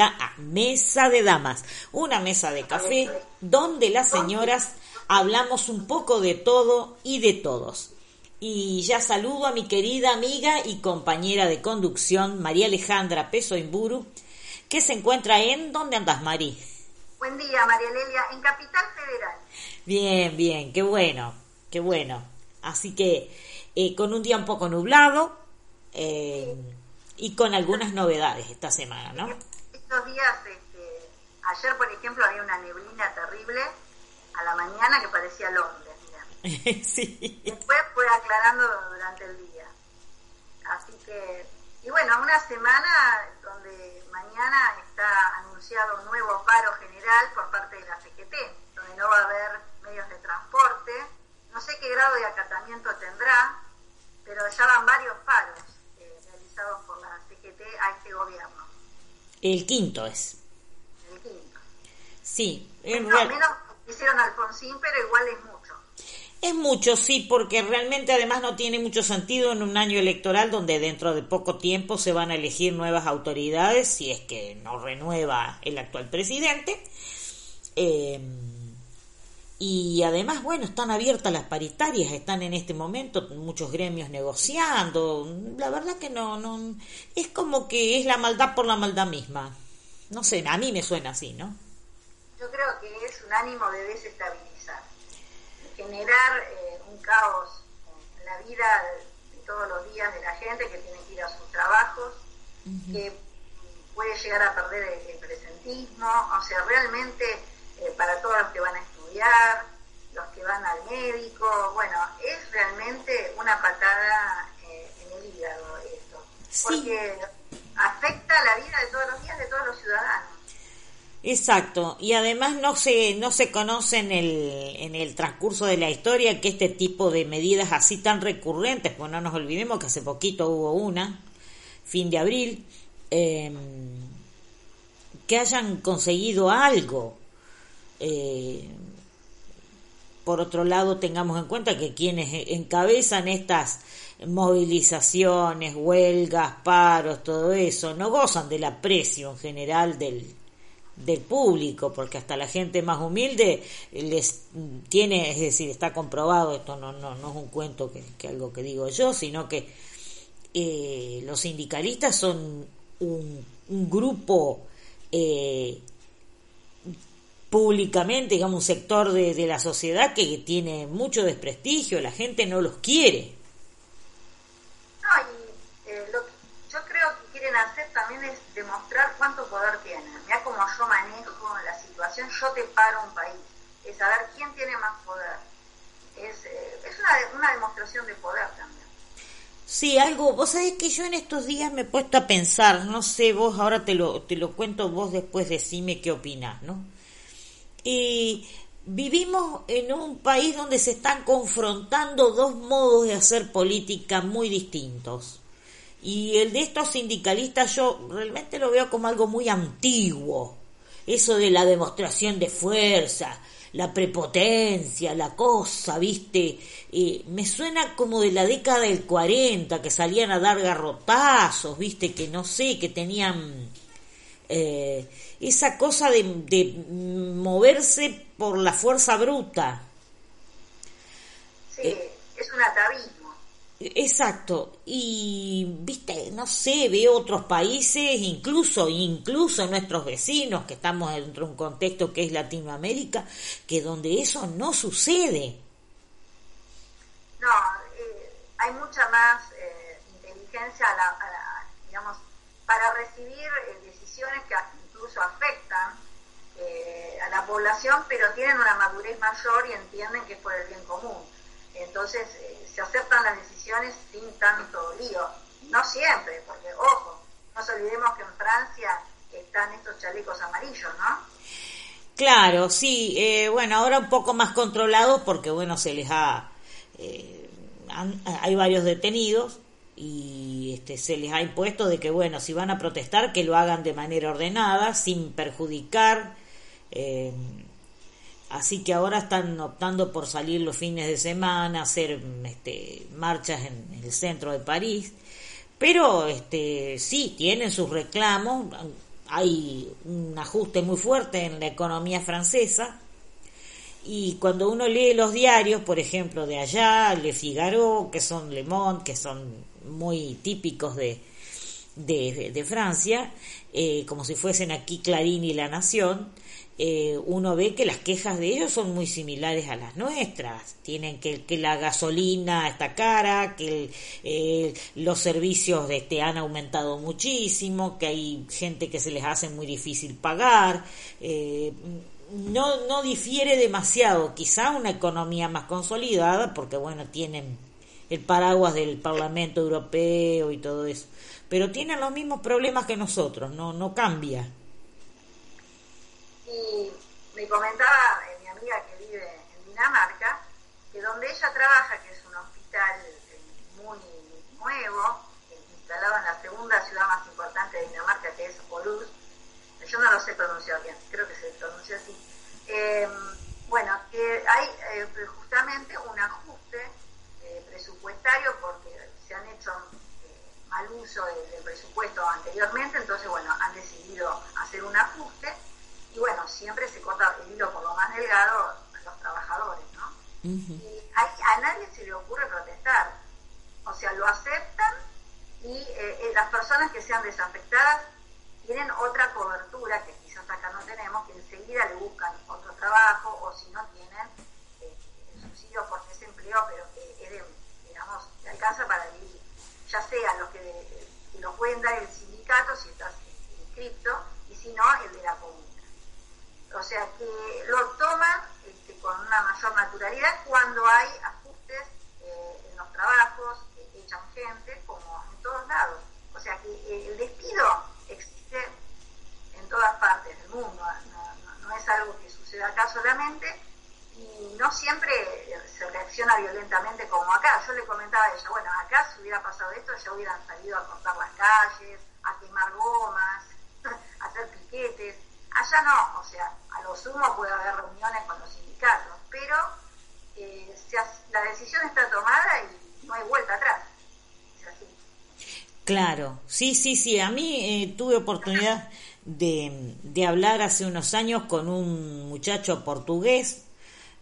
bienvenida a Mesa de Damas, una mesa de café donde las señoras hablamos un poco de todo y de todos. Y ya saludo a mi querida amiga y compañera de conducción, María Alejandra Peso Imburu, que se encuentra en... ¿Dónde andas, Mari? Buen día, María Lelia, en Capital Federal. Bien, bien, qué bueno, qué bueno. Así que eh, con un día un poco nublado eh, y con algunas novedades esta semana, ¿no? Estos días, este, ayer por ejemplo había una neblina terrible a la mañana que parecía Londres. sí. Después fue aclarando durante el día. Así que, y bueno, una semana donde mañana está anunciado un nuevo paro general por parte de la CGT, donde no va a haber medios de transporte. No sé qué grado de acatamiento tendrá, pero ya van varios paros eh, realizados por la CGT a este gobierno. El quinto es. El quinto. Sí. No, menos hicieron Alfonsín, pero igual es mucho. Es mucho, sí, porque realmente además no tiene mucho sentido en un año electoral donde dentro de poco tiempo se van a elegir nuevas autoridades, si es que no renueva el actual presidente. Eh, y además, bueno, están abiertas las paritarias, están en este momento muchos gremios negociando. La verdad que no, no, es como que es la maldad por la maldad misma. No sé, a mí me suena así, ¿no? Yo creo que es un ánimo de desestabilizar generar eh, un caos en la vida de, todos los días de la gente que tiene que ir a sus trabajos, que puede llegar a perder el, presentismo, o sea, realmente eh, para todos los que van a estudiar, los que van al médico, bueno, es realmente una patada eh, en el hígado esto, porque afecta la vida de todos los días de todos los ciudadanos. Exacto, y además no se, no se conoce en el, en el transcurso de la historia que este tipo de medidas así tan recurrentes, pues no nos olvidemos que hace poquito hubo una, fin de abril, em, que hayan conseguido algo. Eh, por otro lado, tengamos en cuenta que quienes encabezan estas movilizaciones, huelgas, paros, todo eso, no gozan del aprecio en general del, del público, porque hasta la gente más humilde les tiene, es decir, está comprobado, esto no, no, no es un cuento que, algo que digo yo, sino que eh, los sindicalistas son un, un grupo eh, públicamente, digamos, un sector de, de la sociedad que tiene mucho desprestigio, la gente no los quiere. hacer también es demostrar cuánto poder tienen. Mira cómo yo manejo la situación, yo te paro un país. Es saber quién tiene más poder. Es, eh, es una, una demostración de poder también. Sí, algo, vos sabés que yo en estos días me he puesto a pensar, no sé, vos ahora te lo, te lo cuento, vos después decime qué opinás, ¿no? Y vivimos en un país donde se están confrontando dos modos de hacer política muy distintos. Y el de estos sindicalistas yo realmente lo veo como algo muy antiguo. Eso de la demostración de fuerza, la prepotencia, la cosa, ¿viste? Eh, me suena como de la década del 40, que salían a dar garrotazos, ¿viste? Que no sé, que tenían eh, esa cosa de, de moverse por la fuerza bruta. Sí, es un atavismo. Exacto, y viste, no sé, veo otros países, incluso, incluso nuestros vecinos, que estamos dentro de un contexto que es Latinoamérica, que donde eso no sucede. No, eh, hay mucha más eh, inteligencia, digamos, para recibir eh, que incluso afectan a la población, pero tienen una madurez mayor y entienden que es por el bien común. Entonces, se aceptan las decisiones sin tanto lío. No siempre, porque, ojo, no nos olvidemos que en Francia están estos chalecos amarillos, ¿no? Claro, sí, eh, bueno, ahora un poco más controlados porque, bueno, se les ha... Eh, hay varios detenidos y este, se les ha impuesto de que, bueno, si van a protestar, que lo hagan de manera ordenada, sin perjudicar. Eh, Así que ahora están optando por salir los fines de semana, hacer este, marchas en, el centro de París, Pero este, sí, tienen sus reclamos, hay un ajuste muy fuerte en la economía francesa, y cuando uno lee los diarios, por ejemplo, de allá, Le Figaro, que son Le Monde, que son muy típicos de, de, Francia, eh, como si fuesen aquí Clarín y La Nación, eh, uno ve que las quejas de ellos son muy similares a las nuestras. Tienen que, que la gasolina está cara, que eh, los servicios de este han aumentado muchísimo, que hay gente que se les hace muy difícil pagar. no, no difiere demasiado, quizá una economía más consolidada, porque bueno, tienen el paraguas del Parlamento Europeo y todo eso pero tienen los mismos problemas que nosotros, no, no cambia. Y me comentaba eh, mi amiga que vive en Dinamarca, que donde ella trabaja, que es un hospital eh, muy nuevo, instalado en la segunda ciudad más importante de Dinamarca, que es Aarhus, yo no lo sé pronunciar bien, creo que se pronuncia así. Em, bueno, que hay eh, justamente un ajuste presupuestario porque se han hecho mal uso del, presupuesto anteriormente, entonces, bueno, han decidido hacer un ajuste y, bueno, siempre se corta el hilo por lo más delgado a los trabajadores, ¿no? Y a, nadie se le ocurre protestar, o sea, lo aceptan y eh, eh, las personas que sean desafectadas tienen otra cobertura que quizás acá no tenemos, que enseguida le buscan otro trabajo o si no tienen eh, el subsidio por desempleo, pero que que alcanza para vivir ya sea los que, lo pueden dar el sindicato si estás inscripto y si no el de la comuna. O sea que lo toman este, con una mayor naturalidad cuando hay ajustes eh, en los trabajos, echan gente, como en todos lados. O sea que el despido existe en todas partes del mundo, no es algo que suceda acá solamente y no siempre se reacciona violentamente como acá. Yo le comentaba a ella, bueno, acá si hubiera pasado esto ya hubieran salido a cortar las calles, a quemar gomas, a hacer piquetes. Allá no, o sea, a lo sumo puede haber reuniones con los sindicatos, pero eh, la decisión está tomada y no hay vuelta atrás. Es así. Claro, sí, sí, sí. A mí eh, tuve oportunidad de, de hablar hace unos años con un muchacho portugués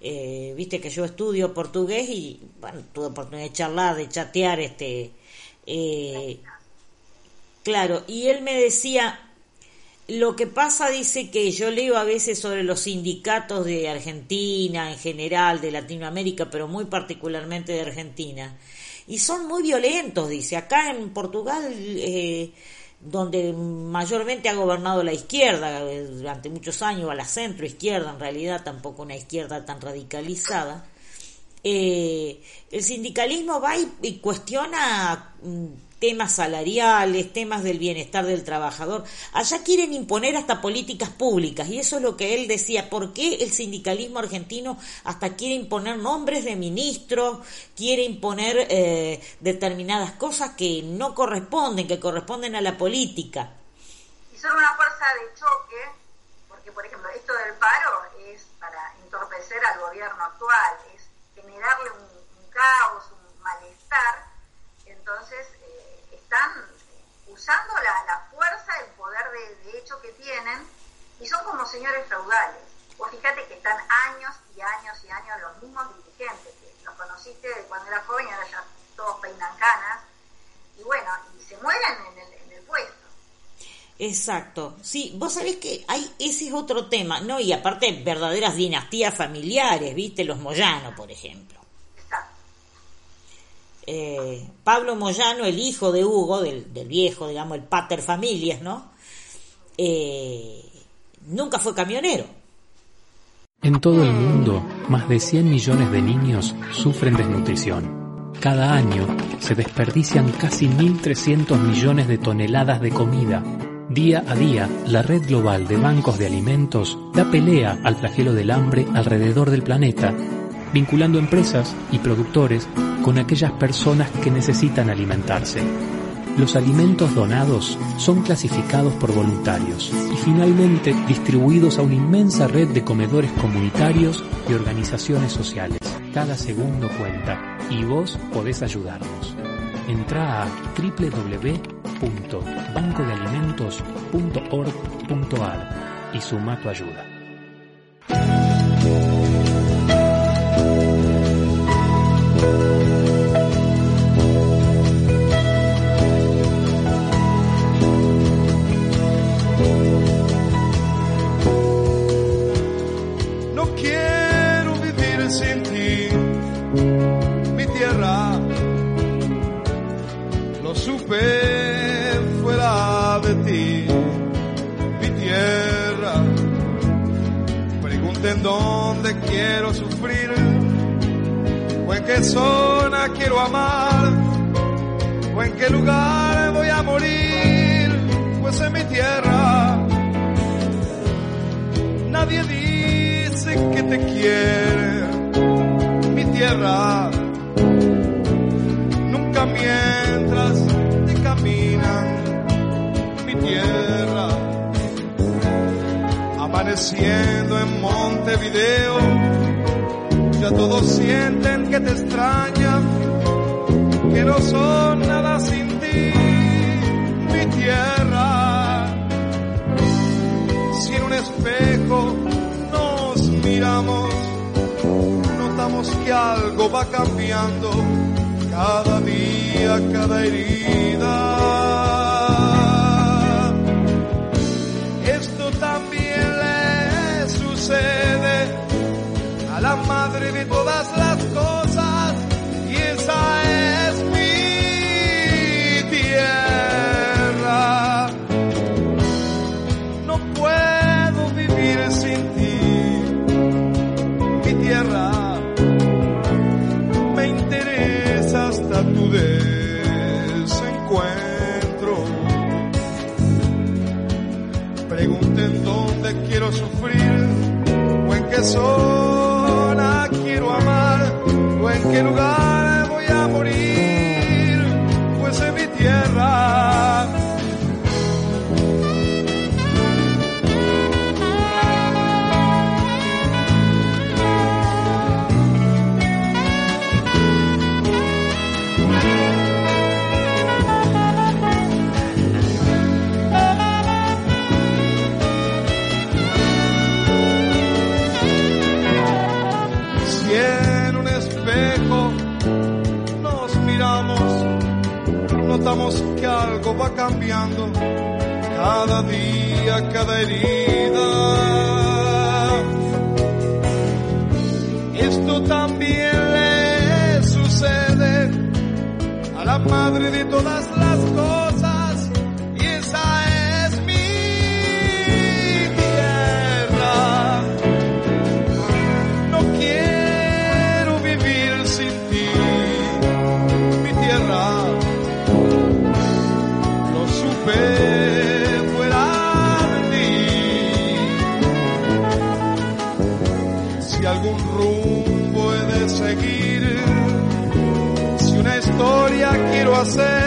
eh, viste que yo estudio portugués y bueno tuve oportunidad de charlar de chatear este eh, claro y él me decía lo que pasa dice que yo leo a veces sobre los sindicatos de Argentina en general de Latinoamérica pero muy particularmente de Argentina y son muy violentos dice. Acá en Portugal eh, donde mayormente ha gobernado la izquierda eh, durante muchos años, a la centro izquierda, en realidad tampoco una izquierda tan radicalizada, eh, el sindicalismo va y cuestiona mm, temas salariales, temas del bienestar del trabajador. Allá quieren imponer hasta políticas públicas y eso es lo que él decía. ¿Por qué el sindicalismo argentino hasta quiere imponer nombres de ministros, quiere imponer eh, determinadas cosas que no corresponden, que corresponden a la política? Y son una fuerza de choque, porque por ejemplo esto del paro es para entorpecer al gobierno actual, es generarle un, un caos, un malestar. Entonces, están usando la, fuerza, el poder de, hecho que tienen, y son como señores feudales. Vos fíjate que están años y años y años los mismos dirigentes, que los conociste de cuando era joven ahora ya todos peinan canas, y bueno, y se mueren en el, en el puesto. Exacto, sí, vos sabés que hay, ese es otro tema, ¿no? Y aparte verdaderas dinastías familiares, ¿viste? Los Moyano, por ejemplo. Eh, Pablo Moyano, el hijo de Hugo, del, viejo, digamos, el pater familias, ¿no? Eh, nunca fue camionero. En todo el mundo, más de 100 millones de niños sufren desnutrición. Cada año se desperdician casi 1.300 millones de toneladas de comida. Día a día, la red global de bancos de alimentos da pelea al flagelo del hambre alrededor del planeta vinculando empresas y productores con aquellas personas que necesitan alimentarse. Los alimentos donados son clasificados por voluntarios y finalmente distribuidos a una inmensa red de comedores comunitarios y organizaciones sociales. Cada segundo cuenta y vos podés ayudarnos. Entra a www.bancodealimentos.org.ar y suma tu ayuda. Quiero sufrir, o en qué zona quiero amar, o en qué lugar voy a morir, pues en mi tierra. Nadie dice que te quiere, mi tierra amaneciendo en Montevideo, ya todos sienten que te extrañan, que no son nada sin ti, mi tierra. Si en un espejo nos miramos, notamos que algo va cambiando, cada día, cada herida la madre de todas las cosas y esa es mi tierra. No puedo vivir sin ti, mi tierra. Me interesa hasta tu desencuentro. Pregunten dónde quiero sufrir qué zona quiero amar qué lugar que algo va cambiando cada día, cada herida. Esto también le sucede a la madre de todas las historia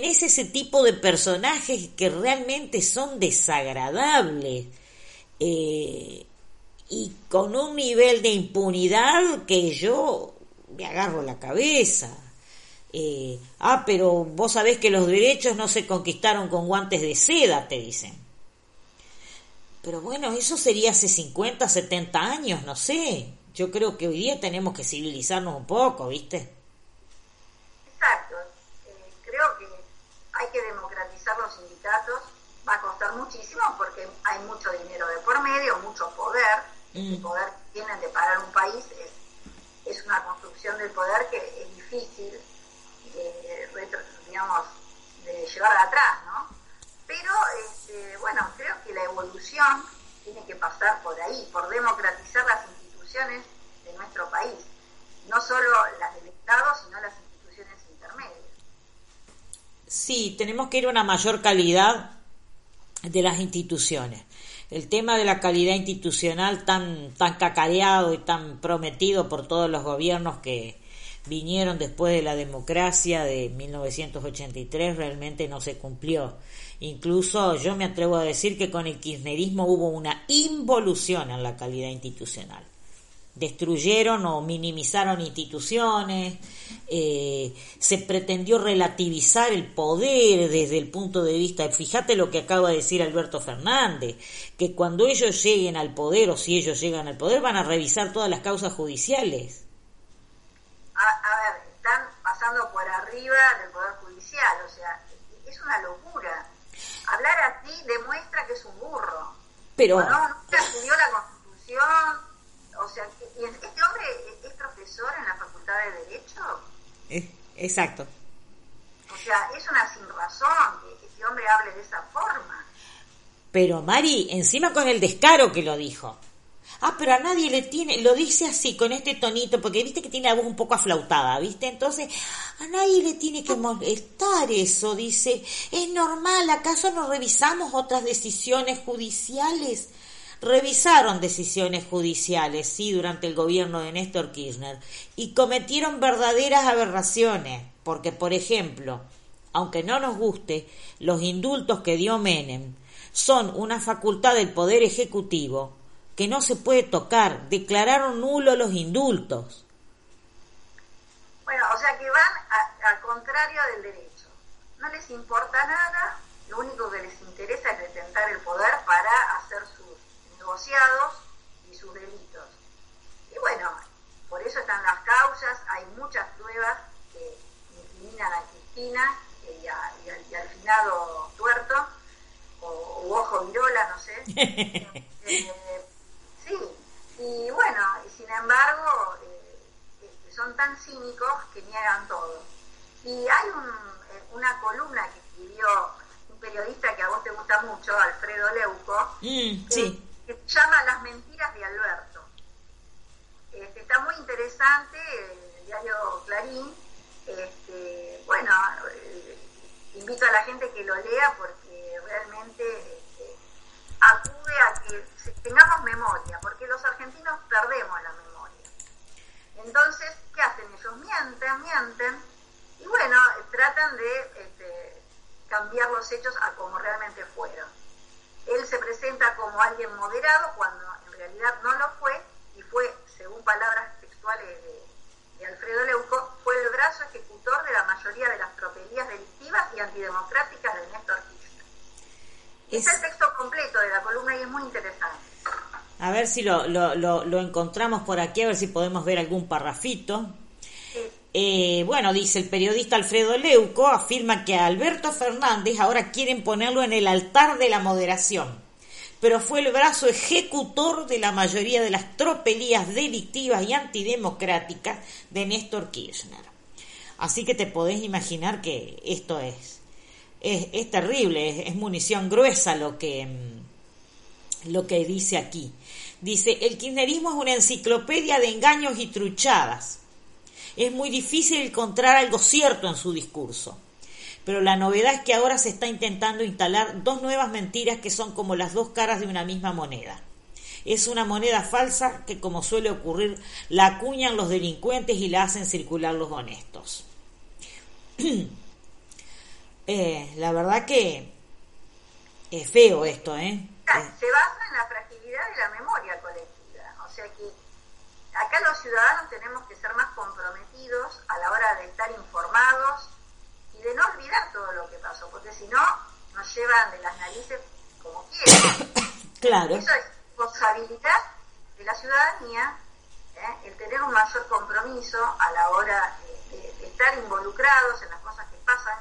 tenés ese tipo de personajes que realmente son desagradables eh, y con un nivel de impunidad que yo me agarro la cabeza. Eh, ah, pero vos sabés que los derechos no se conquistaron con guantes de seda, te dicen. Pero bueno, eso sería hace 50, 70 años, no sé. Yo creo que hoy día tenemos que civilizarnos un poco, ¿viste? Va a costar muchísimo porque hay mucho dinero de por medio, mucho poder. El Mm. poder que tienen de parar un país es, es una construcción del poder que es difícil de, retro- digamos, de llevar atrás, ¿no? Pero, este, bueno, creo que la evolución tiene que pasar por ahí, por democratizar las instituciones de nuestro país. No solo las del Estado, sino las instituciones. Sí, tenemos que ir a una mayor calidad de las instituciones. El tema de la calidad institucional tan, tan cacareado y tan prometido por todos los gobiernos que vinieron después de la democracia de 1983 realmente no se cumplió. Incluso yo me atrevo a decir que con el kirchnerismo hubo una involución en la calidad institucional destruyeron o minimizaron instituciones, eh, se pretendió relativizar el poder desde el punto de vista, fíjate lo que acaba de decir Alberto Fernández, que cuando ellos lleguen al poder o si ellos llegan al poder van a revisar todas las causas judiciales. A, a ver, están pasando por arriba del Poder Judicial, o sea, es una locura. Hablar así demuestra que es un burro. Pero No, nunca estudió la Constitución, o sea, y este hombre es profesor en la Facultad de Derecho, eh, exacto. o sea, es una sin razón que este hombre hable de esa forma. Pero Mari, encima con el descaro que lo dijo. Ah, pero a nadie le tiene, lo dice así, con este tonito, porque viste que tiene la voz un poco aflautada, ¿viste? Entonces, a nadie le tiene que molestar eso, dice. Es normal, ¿acaso no revisamos otras decisiones judiciales? Revisaron decisiones judiciales, sí, durante el gobierno de Néstor Kirchner, y cometieron verdaderas aberraciones, porque, por ejemplo, aunque no nos guste, los indultos que dio Menem son una facultad del Poder Ejecutivo que no se puede tocar. Declararon nulos los indultos. Bueno, o sea que van al contrario del derecho. No les importa nada, lo único que les interesa es detentar el poder para hacer sus negociados y sus delitos. Y bueno, por eso están las causas, hay muchas pruebas que incriminan a Cristina y, a- y al, y al finado tuerto, o, ojo virola, no sé. Eh, sí, y bueno, y sin embargo, eh, este, son tan cínicos que niegan todo. Y hay un, eh, una columna que escribió un periodista que a vos te gusta mucho, Alfredo Leuco, Mm, sí. Se llama Las mentiras de Alberto. Este, está muy interesante, el diario Clarín. Este, bueno, eh, invito a la gente que lo lea porque realmente este, acude a que tengamos memoria, porque los argentinos perdemos la memoria. Entonces, ¿qué hacen ellos? Mienten, mienten, y bueno, tratan de este, cambiar los hechos a como realmente fueron. Él se presenta como alguien moderado cuando en realidad no lo fue y fue, según palabras textuales de, de Alfredo Leuco, fue el brazo ejecutor de la mayoría de las tropelías delictivas y antidemocráticas de Néstor Kirchner. Es- Está el texto completo de la columna y es muy interesante. A ver si lo, lo, lo, lo encontramos por aquí, a ver si podemos ver algún parrafito. Eh, bueno, dice el periodista Alfredo Leuco, afirma que a Alberto Fernández ahora quieren ponerlo en el altar de la moderación, pero fue el brazo ejecutor de la mayoría de las tropelías delictivas y antidemocráticas de Néstor Kirchner. Así que te podés imaginar que esto es, es, es terrible, es, es munición gruesa lo que, mm, lo que dice aquí. Dice, el kirchnerismo es una enciclopedia de engaños y truchadas. Es muy difícil encontrar algo cierto en su discurso. Pero la novedad es que ahora se está intentando instalar dos nuevas mentiras que son como las dos caras de una misma moneda. Es una moneda falsa que, como suele ocurrir, la acuñan los delincuentes y la hacen circular los honestos. Eh, la verdad que es feo esto, ¿eh? Se basa en la fragilidad de la memoria colectiva. O sea que acá los ciudadanos tenemos que ser más comprometidos a la hora de estar informados y de no olvidar todo lo que pasó, porque si no, nos llevan de las narices como quieran. Claro. Eso es responsabilidad de la ciudadanía, ¿eh? el tener un mayor compromiso a la hora de, de- de estar involucrados en las cosas que pasan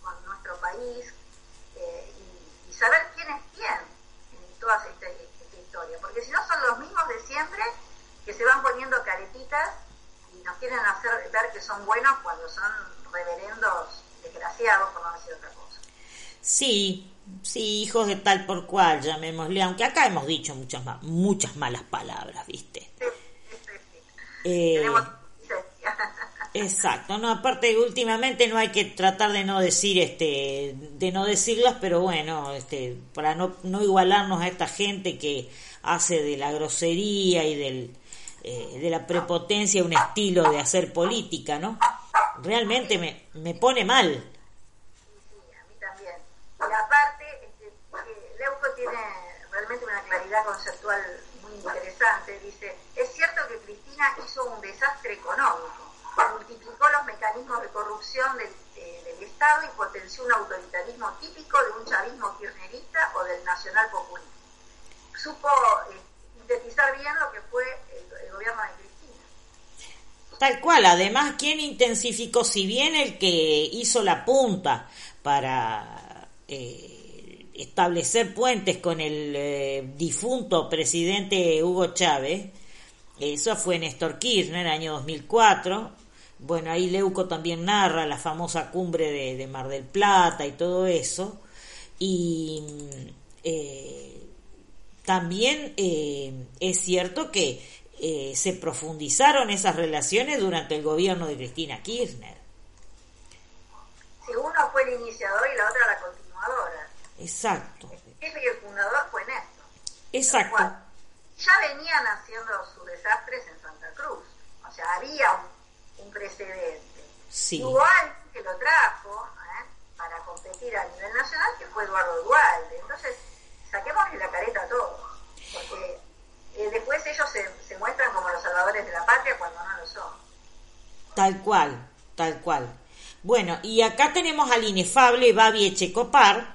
con nuestro país, eh, saber quién es quién en toda esta, esta historia, porque si no son los mismos de siempre que se van poniendo caretitas y nos quieren hacer ver que son buenos cuando son reverendos desgraciados, por no decir otra cosa. Sí, sí, hijos de tal por cual, llamémosle, aunque acá hemos dicho muchas muchas malas palabras, ¿viste? Sí, sí, sí. Eh, Tenemos Exacto, no, aparte últimamente no hay que tratar de no decir este de no decirlas, pero bueno, este para no, no igualarnos a esta gente que hace de la grosería y del eh, de la prepotencia un estilo de hacer política, ¿no? Realmente me, me pone mal. Sí, a mí también. Y aparte, este, Leuco tiene realmente una claridad conceptual muy interesante. Dice, es cierto que Cristina hizo un desastre económico, multiplicó los mecanismos de corrupción del, eh, del Estado y potenció un autoritarismo típico de un chavismo kirchnerista o del nacional populismo. Supo eh, sintetizar bien lo que fue el, el gobierno de Cristina. Tal cual, además, ¿quién intensificó? Si bien el que hizo la punta para eh, establecer puentes con el eh, difunto presidente Hugo Chávez, eso fue Néstor Kirchner, año 2004. Bueno, ahí Leuco también narra la famosa cumbre de, de Mar del Plata y todo eso. Y eh, también eh, es cierto que eh, se profundizaron esas relaciones durante el gobierno de Cristina Kirchner. Si uno fue el iniciador y la otra la continuadora. Exacto, El jefe y el fundador fue Néstor. exacto. Cual. Ya venían haciendo sus desastres en Santa Cruz. O sea, había un, un precedente. Sí. Alguien que lo trajo ¿eh? para competir a nivel nacional, que fue Eduardo Dualde. Entonces, saquémosle la careta a todos. Porque eh, después ellos se, se muestran como los salvadores de la patria cuando no lo son. Tal cual, tal cual. Bueno, y acá tenemos al inefable Babi Echecopar,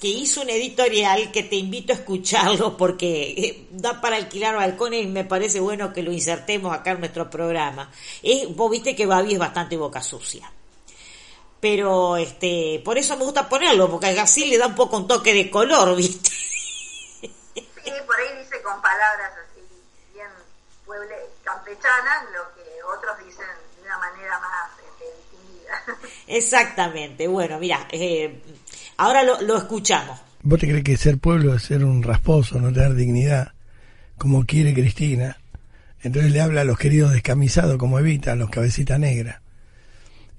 que hizo un editorial que te invito a escucharlo porque eh, da para alquilar balcones y me parece bueno que lo insertemos acá en nuestro programa. Es, vos viste que Babi es bastante boca sucia. Pero este, por eso me gusta ponerlo, porque así le da un poco un toque de color, ¿viste? Sí, por ahí dice con palabras así, bien pueble, campechanas, lo que otros dicen de una manera más este, distinguida. Exactamente. Bueno, mira, eh, ahora lo, lo escuchamos. ¿Vos te crees que ser pueblo es ser un rasposo, no tener dignidad, como quiere Cristina? Entonces le habla a los queridos descamisados como Evita, a los cabecitas negras.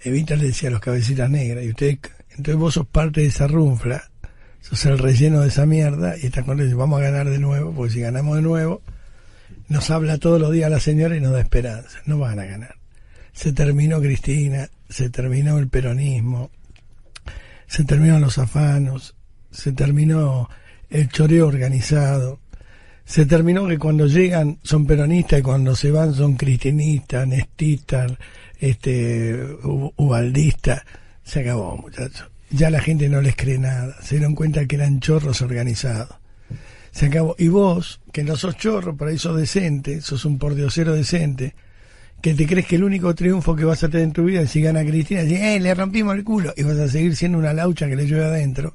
Evita le decía a los cabecitas negras, y usted, entonces vos sos parte de esa runfla, sos el relleno de esa mierda, y estás con ellos, vamos a ganar de nuevo, porque si ganamos de nuevo, nos habla todos los días la señora y nos da esperanza, no van a ganar. Se terminó Cristina, se terminó el peronismo, se terminaron los afanos, se terminó el choreo organizado, se terminó que cuando llegan son peronistas y cuando se van son cristinistas, nestistas, este, ubaldistas. Se acabó, muchachos. Ya la gente no les cree nada. Se dieron cuenta que eran chorros organizados. Se acabó. Y vos, que no sos chorro, por ahí sos decente, sos un pordiosero decente, que te crees que el único triunfo que vas a tener en tu vida es si gana Cristina, y eh, le rompimos el culo, y vas a seguir siendo una laucha que le llueve adentro,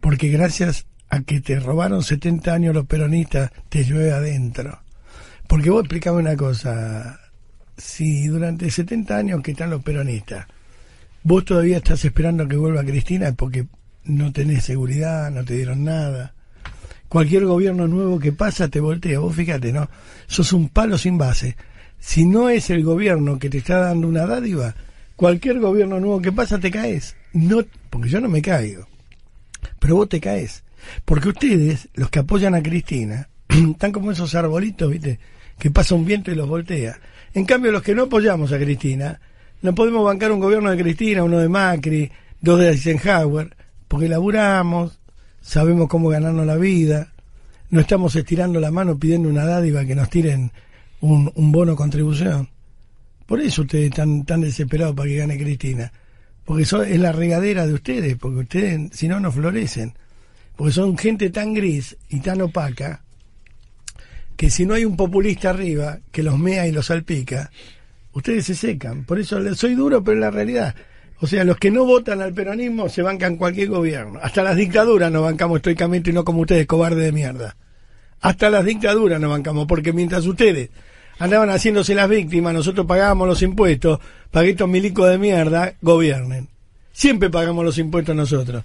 porque gracias a que te robaron 70 años los peronistas, te llueve adentro. Porque vos explicame una cosa, si durante 70 años que están los peronistas, vos todavía estás esperando que vuelva Cristina porque no tenés seguridad, no te dieron nada. Cualquier gobierno nuevo que pasa te voltea, vos fíjate, ¿no? Sos un palo sin base. Si no es el gobierno que te está dando una dádiva, cualquier gobierno nuevo que pasa te caes. No, porque yo no me caigo. Pero vos te caes. Porque ustedes, los que apoyan a Cristina, están como esos arbolitos, ¿viste? Que pasa un viento y los voltea. En cambio, los que no apoyamos a Cristina, no podemos bancar un gobierno de Cristina, uno de Macri, dos de Eisenhower, porque laburamos, sabemos cómo ganarnos la vida, no estamos estirando la mano pidiendo una dádiva que nos tiren un, bono contribución. Por eso ustedes están tan desesperados para que gane Cristina. Porque eso es la regadera de ustedes, porque ustedes, si no, no florecen. Porque son gente tan gris y tan opaca que si no hay un populista arriba que los mea y los salpica, ustedes se secan. Por eso soy duro, pero es la realidad. O sea, los que no votan al peronismo se bancan cualquier gobierno. Hasta las dictaduras nos bancamos estoicamente y no como ustedes, cobarde de mierda. Hasta las dictaduras nos bancamos, porque mientras ustedes andaban haciéndose las víctimas, nosotros pagábamos los impuestos que estos milicos de mierda gobiernen. Siempre pagamos los impuestos nosotros.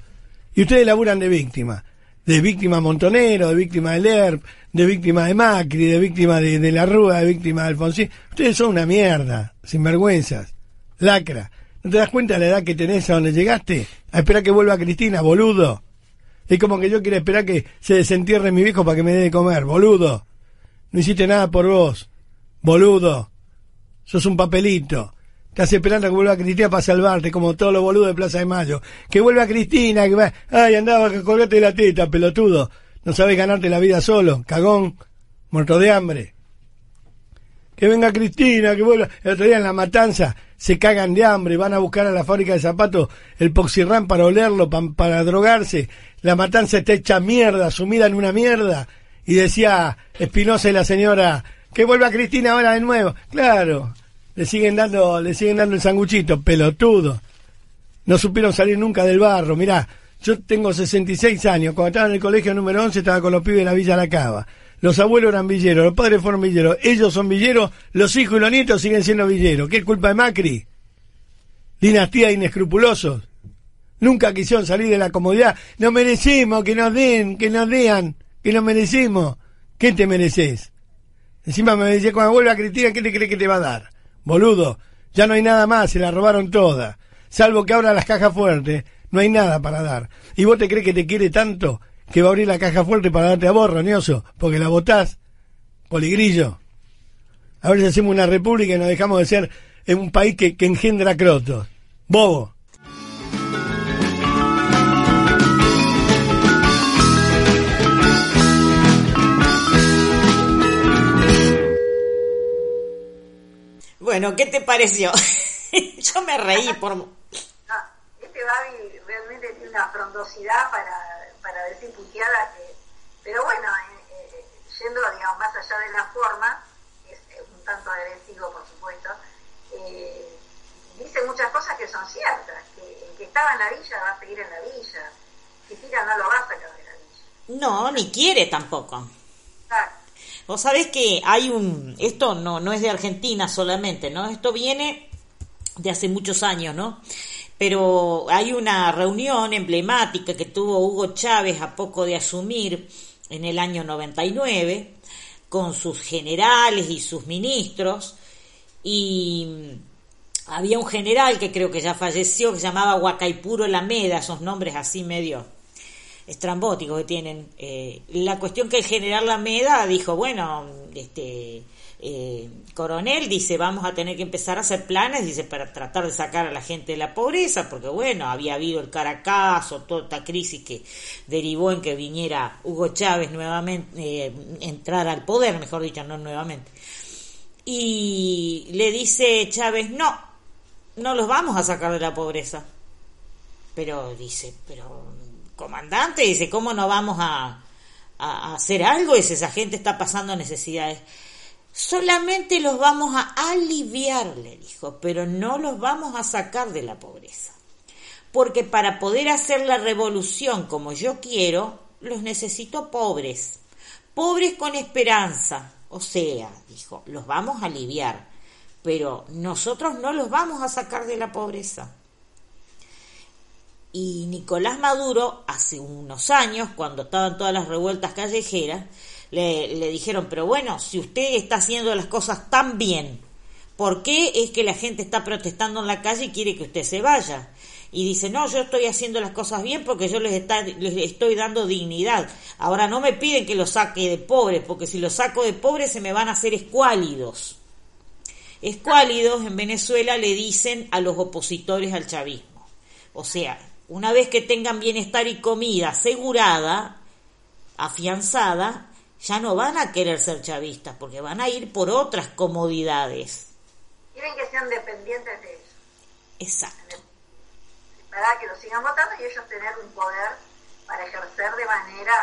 Y ustedes laburan de víctima. De víctima Montonero, de víctima de ERP, de víctima de Macri, de víctima de, la Rúa, de víctima de Alfonsín. Ustedes son una mierda, sinvergüenzas, lacra. ¿No te das cuenta de la edad que tenés a donde llegaste? A esperar que vuelva Cristina, boludo. Es como que yo quiero esperar que se desentierre mi viejo para que me dé de comer, boludo. No hiciste nada por vos, boludo. Sos un papelito. Estás esperando que vuelva Cristina para salvarte, como todos los boludos de Plaza de Mayo. Que vuelva Cristina, que va... Ay, andaba, que colgate la teta, pelotudo. No sabes ganarte la vida solo, cagón, muerto de hambre. Que venga Cristina, que vuelva. El otro día en la matanza se cagan de hambre, van a buscar a la fábrica de zapatos el poxirrán para olerlo, para drogarse. La matanza está hecha mierda, sumida en una mierda. Y decía Espinosa y la señora, que vuelva Cristina ahora de nuevo. Claro, le siguen dando, le siguen dando el sanguchito, pelotudo. No supieron salir nunca del barro. Mirá, yo tengo 66 años. Cuando estaba en el colegio número 11 estaba con los pibes de la Villa La Cava. Los abuelos eran villeros, los padres fueron villeros, ellos son villeros, los hijos y los nietos siguen siendo villeros. ¿Qué culpa de Macri? Dinastía inescrupulosos. Nunca quisieron salir de la comodidad. No merecemos que nos den, que nos dean, que nos merecemos. ¿Qué te mereces? Encima me decía, cuando vuelva Cristina, ¿qué te cree que te va a dar? Boludo, ya no hay nada más, se la robaron toda. Salvo que ahora las cajas fuertes, no hay nada para dar. ¿Y vos te crees que te quiere tanto que va a abrir la caja fuerte para darte a vos, Roñoso, porque la votás, poligrillo. A ver si hacemos una república y nos dejamos de ser un país que, que engendra crotos. Bobo. Bueno, ¿qué te pareció? Yo me reí por... No, este Babi realmente tiene una frondosidad para para decir puteada que, pero bueno, eh, eh, yendo digamos más allá de la forma, es, un tanto agresivo por supuesto, eh, dice muchas cosas que son ciertas, que el que estaba en la villa va a seguir en la villa, si tira no lo va a sacar de la villa. No, ni quiere tampoco. Vos sabés que hay un, esto no, no es de Argentina solamente, ¿no? Esto viene de hace muchos años, ¿no? pero hay una reunión emblemática que tuvo Hugo Chávez a poco de asumir en el año 99 con sus generales y sus ministros y había un general que creo que ya falleció que se llamaba Huacaipuro Lameda, esos nombres así medio estrambóticos que tienen. Eh, la cuestión que el general Lameda dijo, bueno, este eh, coronel dice vamos a tener que empezar a hacer planes dice para tratar de sacar a la gente de la pobreza porque bueno había habido el caracazo toda esta crisis que derivó en que viniera Hugo Chávez nuevamente eh, entrar al poder mejor dicho no nuevamente y le dice Chávez no no los vamos a sacar de la pobreza pero dice pero comandante dice cómo no vamos a, hacer algo dice esa gente está pasando necesidades Solamente los vamos a aliviar, le dijo, pero no los vamos a sacar de la pobreza. Porque para poder hacer la revolución como yo quiero, los necesito pobres. Pobres con esperanza. O sea, dijo, los vamos a aliviar, pero nosotros no los vamos a sacar de la pobreza. Y Nicolás Maduro, hace unos años, cuando estaban todas las revueltas callejeras, le, dijeron, pero bueno, si usted está haciendo las cosas tan bien, ¿por qué es que la gente está protestando en la calle y quiere que usted se vaya? Y dice, no, yo estoy haciendo las cosas bien porque yo les, está, les estoy dando dignidad. Ahora no me piden que los saque de pobres, porque si los saco de pobres se me van a hacer escuálidos. Escuálidos en Venezuela le dicen a los opositores al chavismo. O sea, una vez que tengan bienestar y comida asegurada, afianzada, ya no van a querer ser chavistas porque van a ir por otras comodidades. Quieren que sean dependientes de ellos. Exacto. Para que los sigan votando y ellos tener un poder para ejercer de manera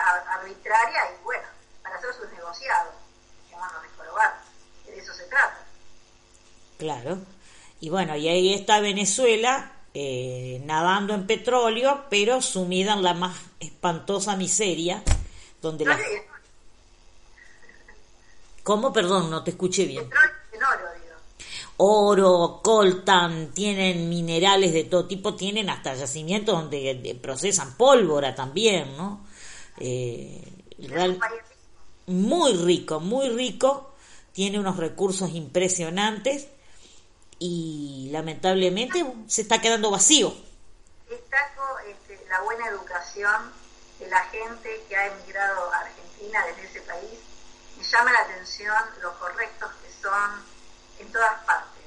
arbitraria y bueno, para hacer sus negociados, llamarlos de de eso se trata. Claro. Y bueno, y ahí está Venezuela, eh, nadando en petróleo, pero sumida en la más espantosa miseria, donde la... ¿Cómo? Perdón, no te escuché bien. Oro, coltan, tienen minerales de todo tipo, tienen hasta yacimientos donde eh, procesan pólvora también, ¿no? Eh, real- muy rico, muy rico, tiene unos recursos impresionantes y lamentablemente se está quedando vacío. destaco este, la buena educación de la gente que ha emigrado a Argentina desde ese país. Me llama la atención lo correctos que son en todas partes.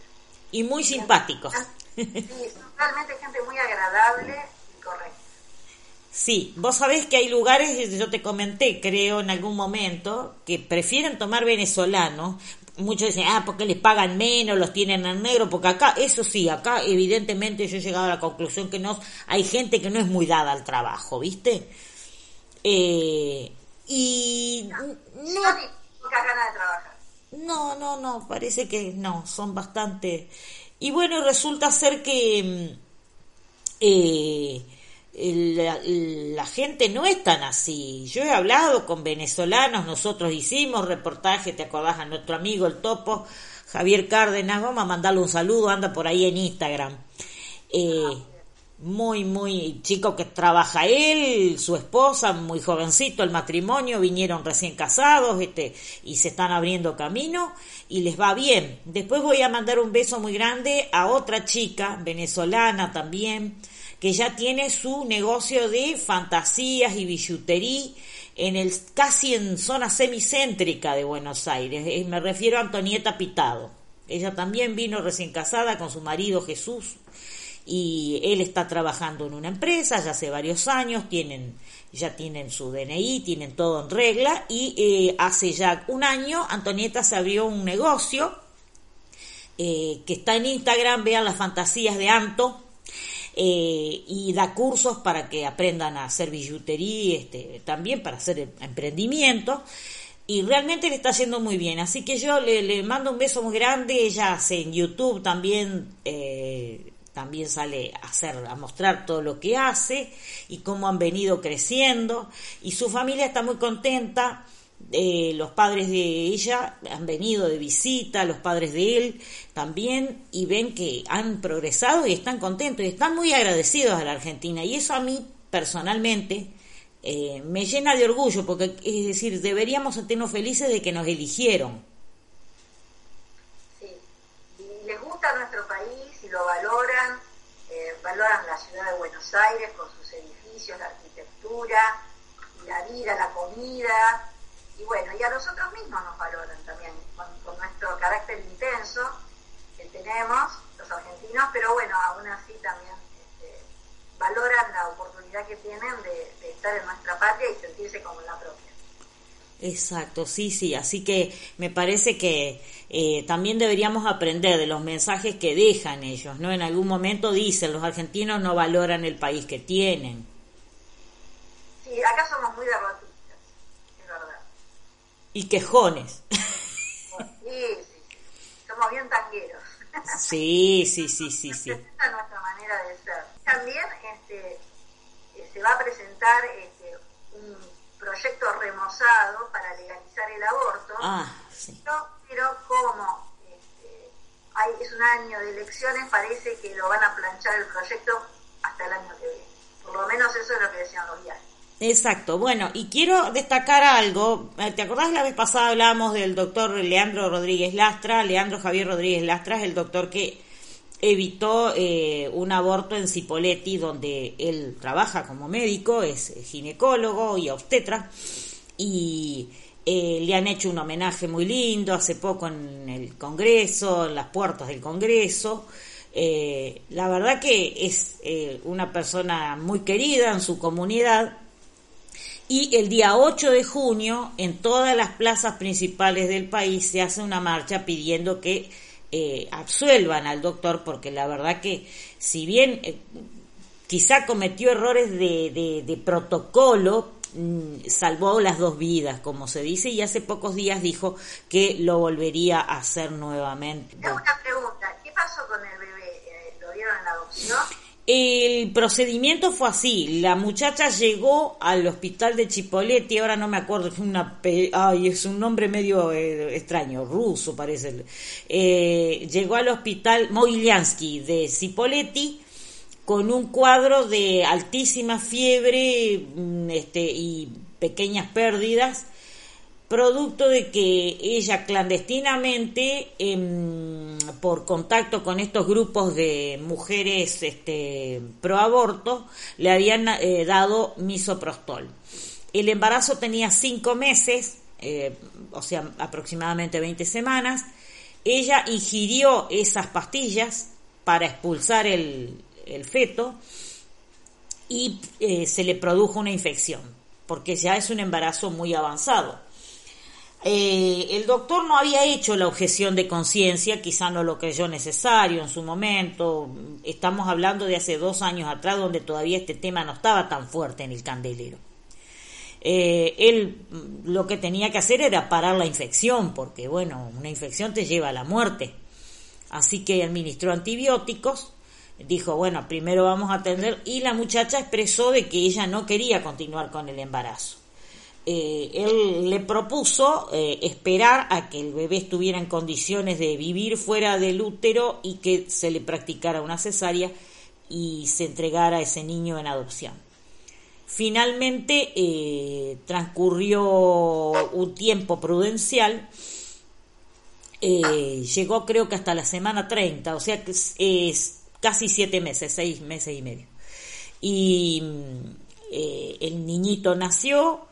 Y muy simpáticos. Sí, son realmente gente muy agradable y correcta. Sí, vos sabés que hay lugares, yo te comenté, creo, en algún momento, que prefieren tomar venezolanos. Muchos dicen, ah, porque les pagan menos, los tienen en negro, porque acá, eso sí, acá evidentemente yo he llegado a la conclusión que no, hay gente que no es muy dada al trabajo, ¿viste? Eh, y no, pocas ganas de trabajar. no, no, no, parece que no, son bastante... Y bueno, resulta ser que mm, eh, la, gente no es tan así. Yo he hablado con venezolanos, nosotros hicimos reportaje, ¿te acordás? A nuestro amigo el topo, Javier Cárdenas, vamos a mandarle un saludo, anda por ahí en Instagram. Eh, muy, muy chico que trabaja él, su esposa, muy jovencito el matrimonio, vinieron recién casados este, y se están abriendo camino y les va bien. Después voy a mandar un beso muy grande a otra chica, venezolana también, que ya tiene su negocio de fantasías y billutería en el casi en zona semicéntrica de Buenos Aires. Eh, Me refiero a Antonieta Pitado. Ella también vino recién casada con su marido Jesús y él está trabajando en una empresa ya hace varios años, tienen ya tienen su DNI, tienen todo en regla y eh, hace ya un año Antonieta se abrió un negocio eh, que está en Instagram, vean las fantasías de Anto eh, y da cursos para que aprendan a hacer billutería, este, también para hacer emprendimiento y realmente le está haciendo muy bien. Así que yo le, le mando un beso muy grande. Ella hace en YouTube también, eh, también sale a hacer, a mostrar todo lo que hace y cómo han venido creciendo. Y su familia está muy contenta. Eh, los padres de ella han venido de visita, los padres de él también, y ven que han progresado y están contentos y están muy agradecidos a la Argentina. Y eso a mí personalmente eh, me llena de orgullo, porque es decir, deberíamos sentirnos felices de que nos eligieron. Sí. Y les gusta nuestro país y lo valoran, eh, valoran la ciudad de Buenos Aires con sus edificios, la arquitectura, la vida, la comida. Y bueno, y a nosotros mismos nos valoran también con, con nuestro carácter intenso que tenemos los argentinos, pero bueno, aún así también este, valoran la oportunidad que tienen de, de estar en nuestra patria y sentirse como la propia. Exacto, sí, sí. Así que me parece que eh, también deberíamos aprender de los mensajes que dejan ellos, ¿no? En algún momento dicen, los argentinos no valoran el país que tienen. Sí, acá somos muy derrotistas, verdad. Y quejones. Sí, sí, sí. Somos bien tangueros. Sí, sí, sí, sí, sí. Es nuestra manera de ser. También este, eh, se va a presentar este, un proyecto remozado para legalizar el aborto, Ah, sí. pero, pero como este, hay, es un año de elecciones, parece que lo van a planchar el proyecto hasta el año que viene. Por lo menos eso es lo que decían los diarios. Exacto, bueno, y quiero destacar algo. Eh, ¿Te acordás la vez pasada hablábamos del doctor Leandro Rodríguez Lastra? Leandro Javier Rodríguez Lastra es el doctor que evitó eh, un aborto en Cipoletti, donde él trabaja como médico, es ginecólogo y obstetra, y eh, le han hecho un homenaje muy lindo hace poco en el Congreso, en las puertas del Congreso. Eh, la verdad que es eh, una persona muy querida en su comunidad y el día 8 de junio, en todas las plazas principales del país, se hace una marcha pidiendo que eh, absuelvan al doctor, porque la verdad que, si bien eh, quizá cometió errores de, de- protocolo, mm, salvó las dos vidas, como se dice, y hace pocos días dijo que lo volvería a hacer nuevamente. Tengo una pregunta, ¿qué pasó con el bebé? Eh, ¿Lo dieron en adopción? El procedimiento fue así. La muchacha llegó al hospital de Chipoletti, ahora no me acuerdo, es, es un nombre medio eh, extraño, ruso parece. Eh, llegó al hospital Mogiliansky de Cipoletti con un cuadro de altísima fiebre mm, este, y pequeñas pérdidas producto de que ella clandestinamente, em, por contacto con estos grupos de mujeres este, pro aborto, le habían eh, dado misoprostol. El embarazo tenía cinco meses, eh, o sea, aproximadamente 20 semanas. Ella ingirió esas pastillas para expulsar el, feto y eh, se le produjo una infección, porque ya es un embarazo muy avanzado. Eh, el doctor no había hecho la objeción de conciencia, quizá no lo creyó necesario en su momento. Estamos hablando de hace dos años atrás, donde todavía este tema no estaba tan fuerte en el candelero. Eh, él mm, lo que tenía que hacer era parar la infección, porque bueno, una infección te lleva a la muerte. Así que administró antibióticos, dijo, bueno, primero vamos a atender, y la muchacha expresó de que ella no quería continuar con el embarazo. Eh, él le propuso eh, esperar a que el bebé estuviera en condiciones de vivir fuera del útero y que se le practicara una cesárea y se entregara a ese niño en adopción. Finalmente eh, transcurrió un tiempo prudencial, llegó creo que hasta la semana 30, o sea que es, casi siete meses, seis meses y medio. Y el niñito nació,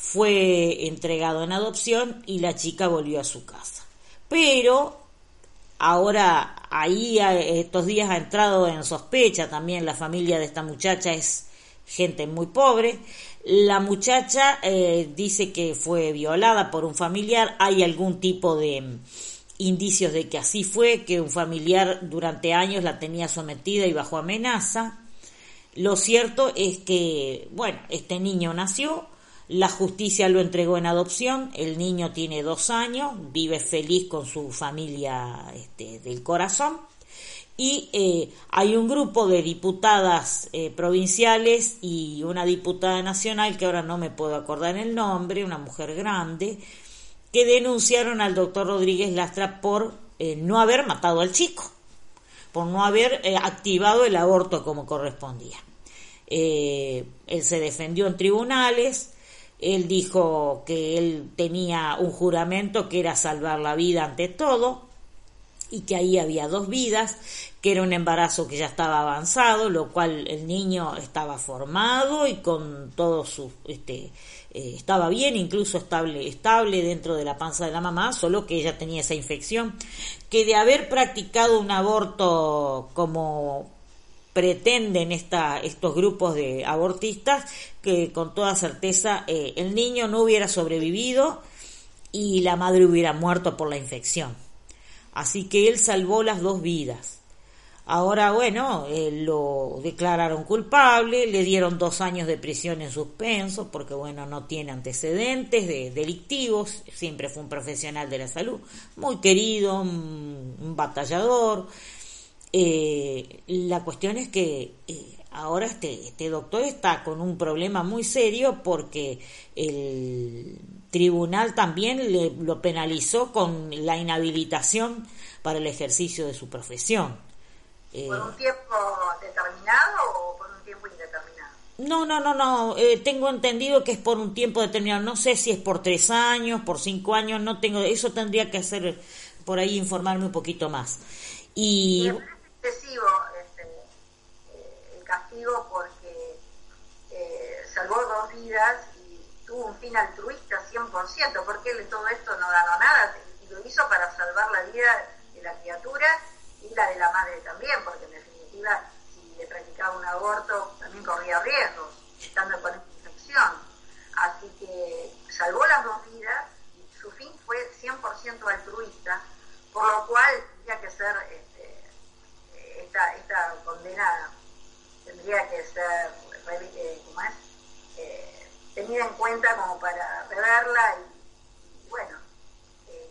fue entregado en adopción y la chica volvió a su casa. Pero ahora ahí estos días ha entrado en sospecha también la familia de esta muchacha es gente muy pobre. La muchacha eh, dice que fue violada por un familiar. Hay algún tipo de mm, indicios de que así fue, que un familiar durante años la tenía sometida y bajo amenaza. Lo cierto es que, bueno, este niño nació, la justicia lo entregó en adopción, el niño tiene dos años, vive feliz con su familia este, del corazón y eh, hay un grupo de diputadas eh, provinciales y una diputada nacional que ahora no me puedo acordar el nombre, una mujer grande, que denunciaron al doctor Rodríguez Lastra por eh, no haber matado al chico, por no haber activado el aborto como correspondía. él se defendió en tribunales, él dijo que él tenía un juramento que era salvar la vida ante todo y que ahí había dos vidas, que era un embarazo que ya estaba avanzado, lo cual el niño estaba formado y con todo su este eh, estaba bien, incluso estable estable dentro de la panza de la mamá, solo que ella tenía esa infección, que de haber practicado un aborto como pretenden esta, estos grupos de abortistas que con toda certeza eh, el niño no hubiera sobrevivido y la madre hubiera muerto por la infección. Así que él salvó las dos vidas. Ahora, bueno, eh, lo declararon culpable, le dieron dos años de prisión en suspenso, porque, bueno, no tiene antecedentes de delictivos, siempre fue un profesional de la salud, muy querido, un batallador, eh, la cuestión es que eh, ahora este, este doctor está con un problema muy serio porque el tribunal también le, lo penalizó con la inhabilitación para el ejercicio de su profesión. Eh, ¿Por un tiempo determinado o por un tiempo indeterminado? No, no, no, no. Eh, tengo entendido que es por un tiempo determinado. No sé si es por tres años, por cinco años. No tengo. Eso tendría que hacer por ahí informarme un poquito más. Y excesivo este, eh, el castigo porque eh, salvó dos vidas y tuvo un fin altruista 100%, porque él en todo esto no ganó nada y lo hizo para salvar la vida de la criatura y la de la madre también, porque en definitiva si le practicaba un aborto también corría riesgos, estando con infección. Así que salvó las dos vidas y su fin fue 100% altruista, por lo cual tenía que ser... Eh, esta, condena tendría que ser eh, eh, tenida en cuenta como para reverla y, bueno, eh,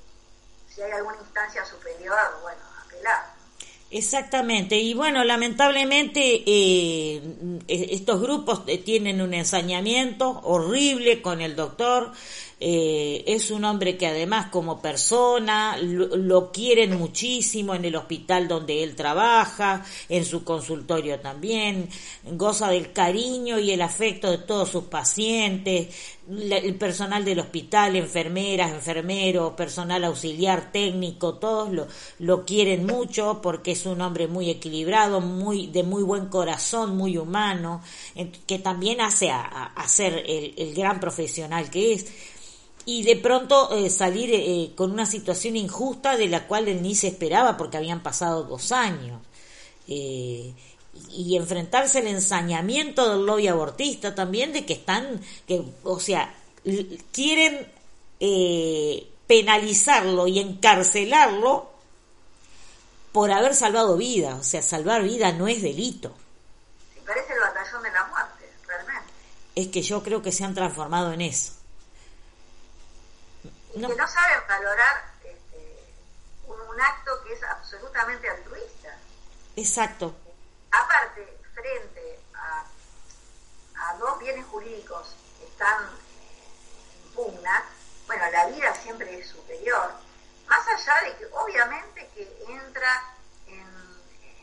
si hay alguna instancia superior, bueno, apelar. Exactamente, y bueno, lamentablemente eh, estos grupos tienen un ensañamiento horrible con el doctor, eh, es un hombre que además como persona lo, quieren muchísimo en el hospital donde él trabaja, en su consultorio también, goza del cariño y el afecto de todos sus pacientes, el personal del hospital, enfermeras, enfermeros, personal auxiliar, técnico, todos lo, lo quieren mucho porque es un hombre muy equilibrado, muy de muy buen corazón, muy humano, que también hace a, ser el, el gran profesional que es y de pronto eh, salir eh, con una situación injusta de la cual él ni se esperaba porque habían pasado dos años. Eh, y enfrentarse al ensañamiento del lobby abortista también de que están, que, o sea, quieren penalizarlo y encarcelarlo por haber salvado vida. O sea, salvar vida no es delito. parece el batallón de la muerte, realmente. Es que yo creo que se han transformado en eso que no saben valorar este, un, acto que es absolutamente altruista. Exacto. Aparte, frente a, dos bienes jurídicos que están en pugna, bueno, la vida siempre es superior. Más allá de que obviamente que entra en,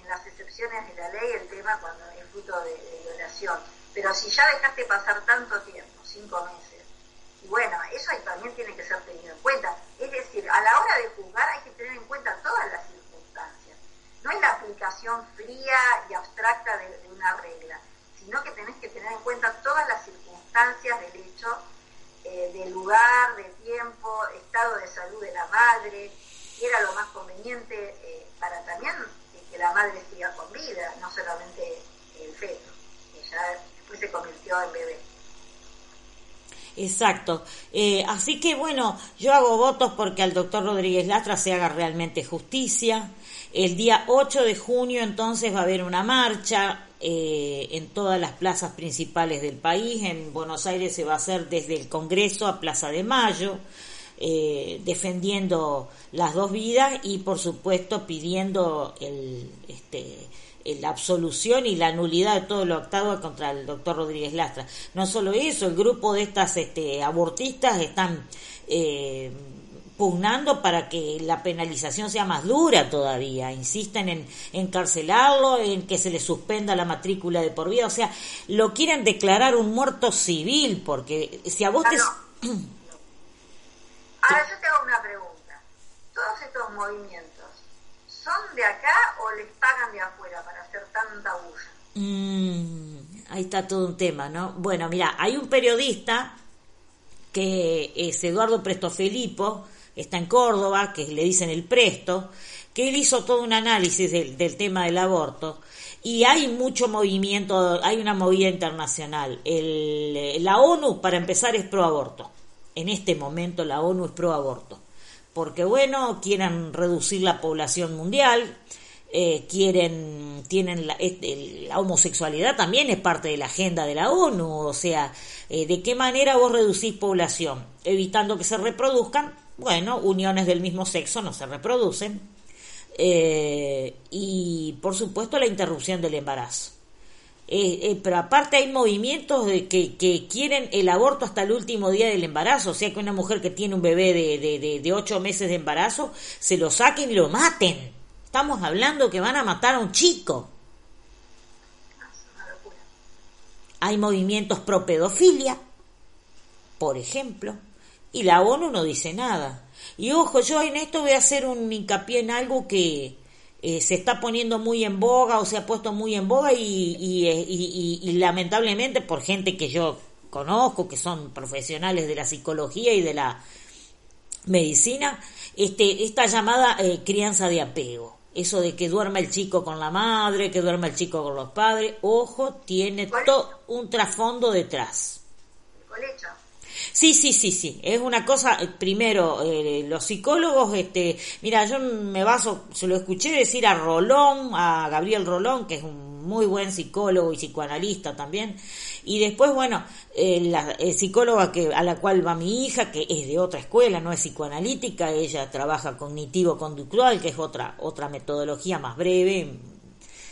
las excepciones de la ley el tema cuando es fruto de, de violación, pero si ya dejaste pasar tanto tiempo, cinco meses, y bueno, eso también tiene que ser tenido en cuenta. Es decir, a la hora de juzgar hay que tener en cuenta todas las circunstancias. No es la aplicación fría y abstracta de, una regla, sino que tenés que tener en cuenta todas las circunstancias del hecho, eh, del lugar, del tiempo, estado de salud de la madre, que era lo más conveniente eh, para también que la madre siga con vida, no solamente el feto, que ya después se convirtió en bebé. Exacto. Eh, así que bueno, yo hago votos porque al doctor Rodríguez Lastra se haga realmente justicia. El día 8 de junio entonces va a haber una marcha eh, en todas las plazas principales del país. En Buenos Aires se va a hacer desde el Congreso a Plaza de Mayo. Eh, defendiendo las dos vidas y por supuesto pidiendo el, este, la absolución y la nulidad de todo lo octavo contra el doctor Rodríguez Lastra. No solo eso, el grupo de estas este, abortistas están eh, pugnando para que la penalización sea más dura todavía, insisten en encarcelarlo, en que se le suspenda la matrícula de por vida, o sea, lo quieren declarar un muerto civil, porque si a vos te... Ahora yo te hago una pregunta. Todos estos movimientos ¿son de acá o les pagan de afuera para hacer tanta bulla? Mm, ahí está todo un tema, ¿no? Bueno, mira, hay un periodista que es Eduardo Presto Felipo, está en Córdoba, que le dicen el Presto, que él hizo todo un análisis del, del tema del aborto y hay mucho movimiento, hay una movida internacional. El, la ONU, para empezar, es pro aborto. En este momento la ONU es pro aborto porque bueno, quieren reducir la población mundial, eh, quieren, tienen la, la, homosexualidad también es parte de la agenda de la ONU, o sea, eh, ¿de qué manera vos reducís población? Evitando que se reproduzcan, bueno, uniones del mismo sexo no se reproducen, eh, y por supuesto la interrupción del embarazo. Eh, eh, pero aparte hay movimientos de que, que, quieren el aborto hasta el último día del embarazo, o sea que una mujer que tiene un bebé de, de, de, ocho meses de embarazo, se lo saquen y lo maten. Estamos hablando que van a matar a un chico. Hay movimientos pro pedofilia, por ejemplo, y la ONU no dice nada. Y ojo, yo en esto voy a hacer un hincapié en algo que, eh, se está poniendo muy en boga o se ha puesto muy en boga y, y, lamentablemente por gente que yo conozco, que son profesionales de la psicología y de la medicina, este, esta llamada eh, crianza de apego. Eso de que duerma el chico con la madre, que duerma el chico con los padres, ojo, tiene todo un trasfondo detrás. Sí, sí, sí, sí. Es una cosa, eh, primero, eh, los psicólogos, este, mira, yo me baso, se lo escuché decir a Rolón, a Gabriel Rolón, que es un muy buen psicólogo y psicoanalista también. Y después, bueno, eh, la psicóloga que, a la cual va mi hija, que es de otra escuela, no es psicoanalítica, ella trabaja cognitivo-conductual, que es otra, otra metodología más breve,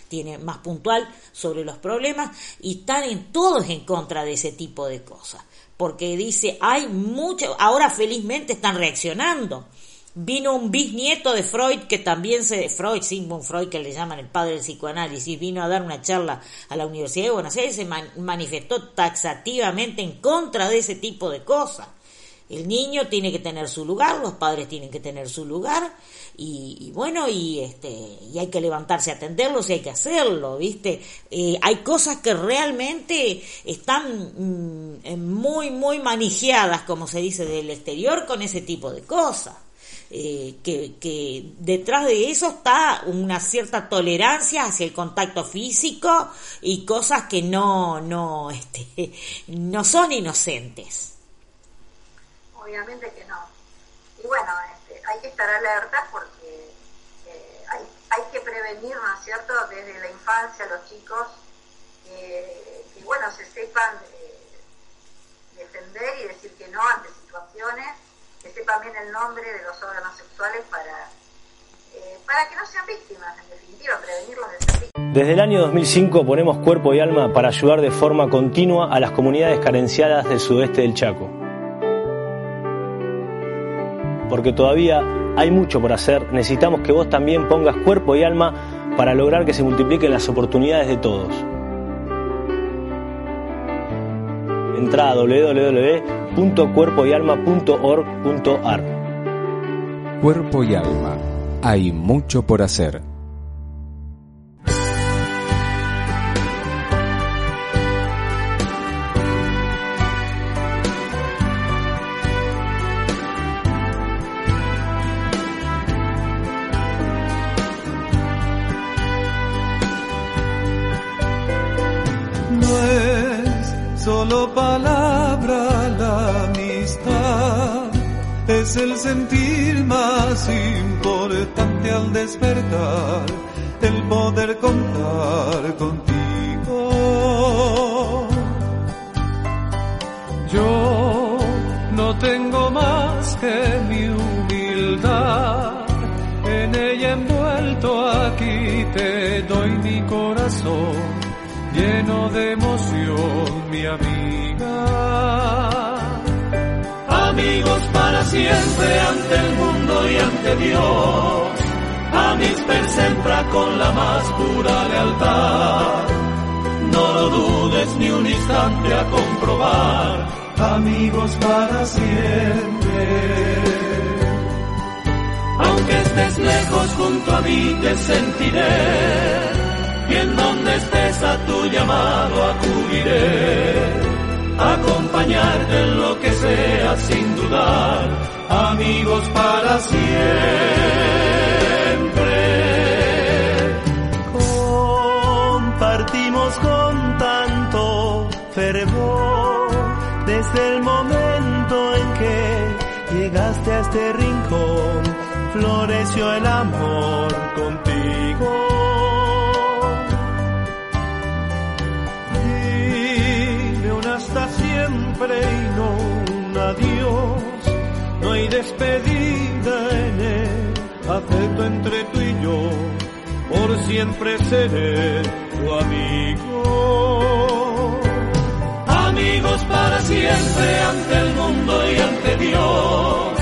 tiene más puntual sobre los problemas, y están en todos en contra de ese tipo de cosas. Porque dice, hay mucho, ahora felizmente están reaccionando Vino un bisnieto de Freud que también se, Freud, Sigmund Freud, que le llaman el padre del psicoanálisis, vino a dar una charla a la Universidad de Buenos Aires, se manifestó taxativamente en contra de ese tipo de cosas. El niño tiene que tener su lugar, los padres tienen que tener su lugar, y, bueno, y este, y hay que levantarse a atenderlos y hay que hacerlo, ¿viste? Eh, hay cosas que realmente están mm, muy, muy manijeadas, como se dice, del exterior con ese tipo de cosas. Eh, que, detrás de eso está una cierta tolerancia hacia el contacto físico y cosas que no, no, este, no son inocentes. Obviamente que no. Y bueno, este, hay que estar alerta porque eh, hay, hay, que prevenir, ¿no es cierto?, desde la infancia los chicos que, bueno, se sepan defender y decir que no ante situaciones que sepan bien el nombre de los órganos sexuales para, eh, para que no sean víctimas, en definitiva, prevenirlos de ser víctimas. Desde el año 2005 ponemos cuerpo y alma para ayudar de forma continua a las comunidades carenciadas del sudeste del Chaco. Porque todavía hay mucho por hacer, necesitamos que vos también pongas cuerpo y alma para lograr que se multipliquen las oportunidades de todos. Entra a www.cuerpoyalma.org.ar. Cuerpo y alma. Hay mucho por hacer. El sentir más importante al despertar, el poder contar contigo. Yo no tengo más que mi humildad, en ella envuelto aquí te doy mi corazón, lleno de emoción, mi amiga amigos para siempre ante el mundo y ante Dios. Amis per sempre con la más pura lealtad. No lo dudes ni un instante a comprobar. Amigos para siempre. Aunque estés lejos junto a mí te sentiré. Y en donde estés a tu llamado acudiré acompañarte en lo que sea sin dudar, amigos para siempre. Compartimos con tanto fervor desde el momento en que llegaste a este rincón, floreció el amor contigo y no un adiós. No hay despedida en el afecto entre tú y yo. Por siempre seré tu amigo. Amigos para siempre ante el mundo y ante Dios.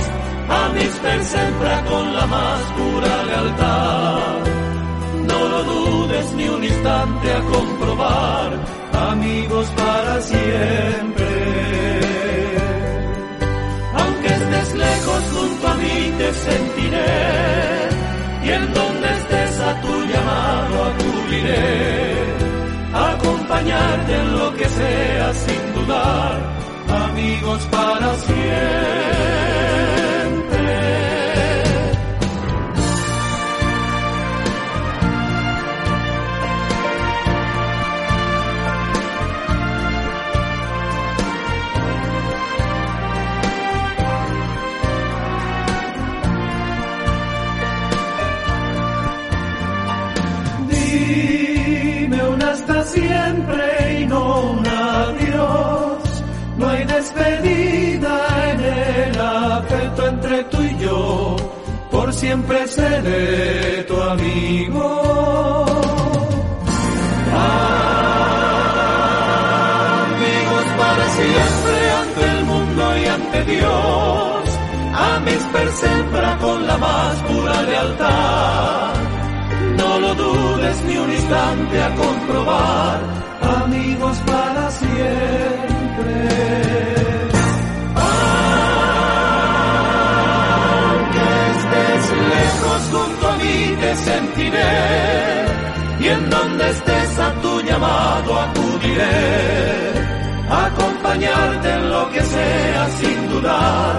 Amis per sempre con la más pura lealtad. No lo dudes ni un instante a comprobar amigos para siempre. Aunque estés lejos junto a mí te sentiré y en donde estés a tu llamado acudiré. Acompañarte en lo que sea sin dudar, amigos para siempre. Seré tu amigo. Amigos para siempre ante el mundo y ante Dios, a mis persembra con la más pura lealtad. No lo dudes ni un instante a comprobar, amigos sentiré y en donde estés a tu llamado acudiré, acompañarte en lo que sea sin dudar,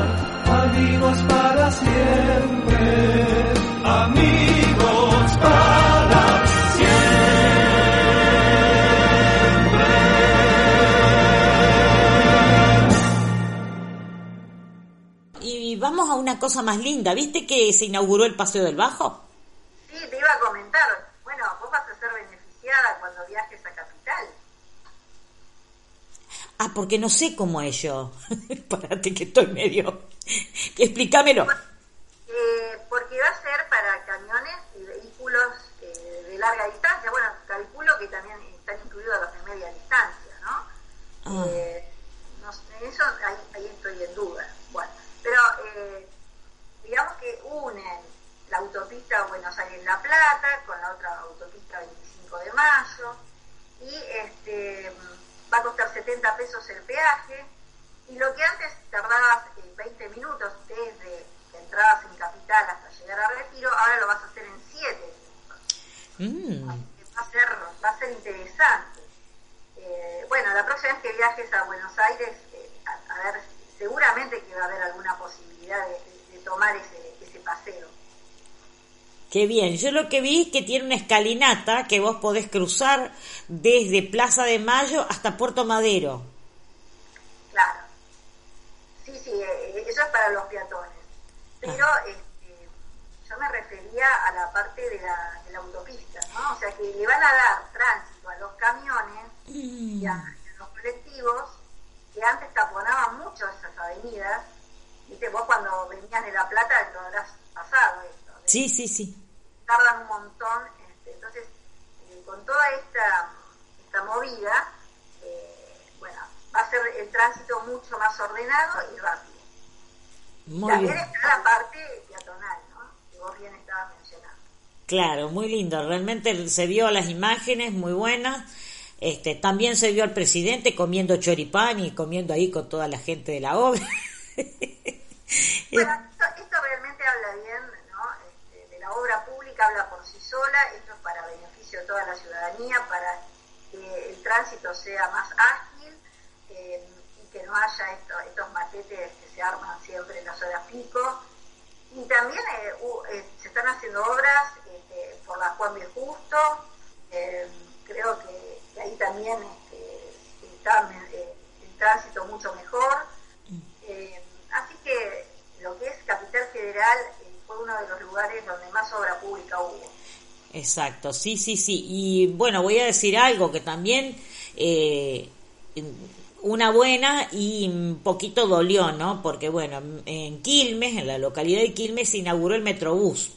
amigos para siempre, amigos para vamos a una cosa más linda. ¿Viste que se inauguró el Paseo del Bajo? Sí, te iba a comentar. Bueno, vos vas a ser beneficiada cuando viajes a Capital. Ah, porque no sé cómo es yo. Párate que estoy medio... Explícamelo. Eh, porque va a ser para camiones y vehículos eh, de larga distancia. Bueno, calculo que también están incluidos los de media distancia, ¿no? Ah. Eh, no sé, eso ahí estoy en duda pero eh, digamos que unen la autopista Buenos Aires-La Plata con la otra autopista 25 de Mayo y este, va a costar 70 pesos el peaje y lo que antes tardabas 20 minutos desde que entrabas en Capital hasta llegar a Retiro, ahora lo vas a hacer en 7 minutos. Mm. Va, a ser, va a ser interesante. Eh, bueno, la próxima vez que viajes a Buenos Aires, eh, a, a ver seguramente que va a haber alguna posibilidad de, tomar ese, ese paseo. Qué bien, yo lo que vi es que tiene una escalinata que vos podés cruzar desde Plaza de Mayo hasta Puerto Madero. Claro. Sí, sí, eh, eso es para los peatones. Pero ah. este, yo me refería a la parte de la, de la, autopista, ¿no? O sea, que le van a dar tránsito a los camiones y a mm. los colectivos que antes taponaban mucho esas avenidas. Viste, vos cuando venías de La Plata lo habrás pasado esto. Sí, sí, sí. Tardan un montón. Este, entonces, eh, con toda esta, esta movida, eh, bueno, va a ser el tránsito mucho más ordenado y rápido. Muy También está la parte peatonal, ¿no? Que vos bien estabas mencionando. Claro, muy lindo. Realmente se vio las imágenes muy buenas este, también se vio al presidente comiendo choripán y comiendo ahí con toda la gente de la obra. bueno, esto, realmente habla bien ¿no? Este, de la obra pública, habla por sí sola, esto es para beneficio de toda la ciudadanía, para que el tránsito sea más ágil eh, y que no haya estos matetes que se arman siempre en las horas pico. Y también eh, eh, se están haciendo obras este, por la Juan B. Justo, creo que ahí también este, está el tránsito mucho mejor. Así que lo que es Capital Federal fue uno de los lugares donde más obra pública hubo. Exacto, sí, sí, sí. Y bueno, voy a decir algo que también una buena y un poquito dolió, ¿no? Porque bueno, en Quilmes, en la localidad de Quilmes, se inauguró el Metrobús.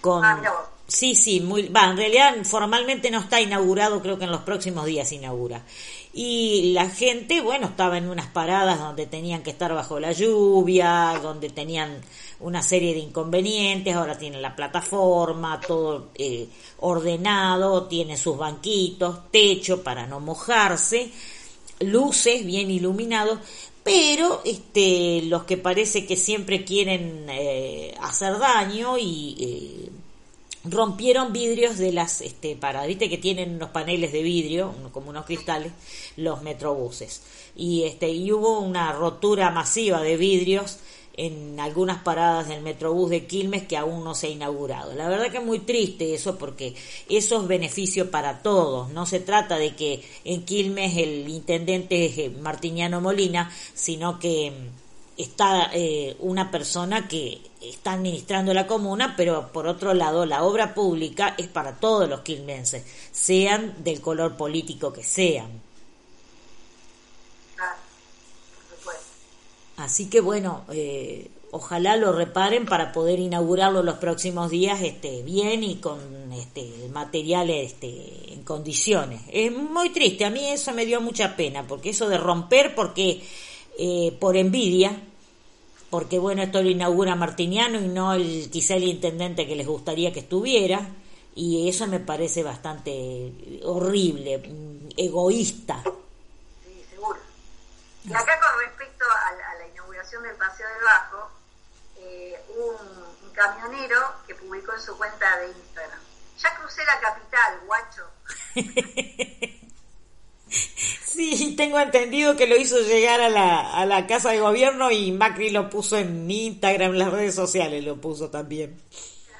Con, ah, Sí, sí, muy, va, en realidad formalmente no está inaugurado, creo que en los próximos días se inaugura. Y la gente, bueno, estaba en unas paradas donde tenían que estar bajo la lluvia, donde tenían una serie de inconvenientes, ahora tienen la plataforma, todo eh, ordenado, tiene sus banquitos, techo para no mojarse, luces bien iluminados, pero este, los que parece que siempre quieren eh, hacer daño y... Eh, rompieron vidrios de las este para viste que tienen unos paneles de vidrio como unos cristales los metrobuses y este y hubo una rotura masiva de vidrios en algunas paradas del metrobús de Quilmes que aún no se ha inaugurado. La verdad que es muy triste eso porque eso es beneficio para todos. No se trata de que en Quilmes el intendente es eh, Martiniano Molina, sino que está eh, una persona que está administrando la comuna, pero por otro lado la obra pública es para todos los quilmenses, sean del color político que sean. Así que bueno, eh, ojalá lo reparen para poder inaugurarlo los próximos días este bien y con este material este en condiciones es muy triste a mí eso me dio mucha pena porque eso de romper porque eh, por envidia porque bueno esto lo inaugura Martiniano y no el quizá el intendente que les gustaría que estuviera y eso me parece bastante horrible egoísta Sí, seguro. Y acá con respecto a, la- a la inauguración del Paseo del Bajo, eh, un, un camionero que publicó en su cuenta de Instagram. Ya crucé la capital, guacho. Sí, tengo entendido que lo hizo llegar a la, a la casa de gobierno y Macri lo puso en Instagram, en las redes sociales lo puso también.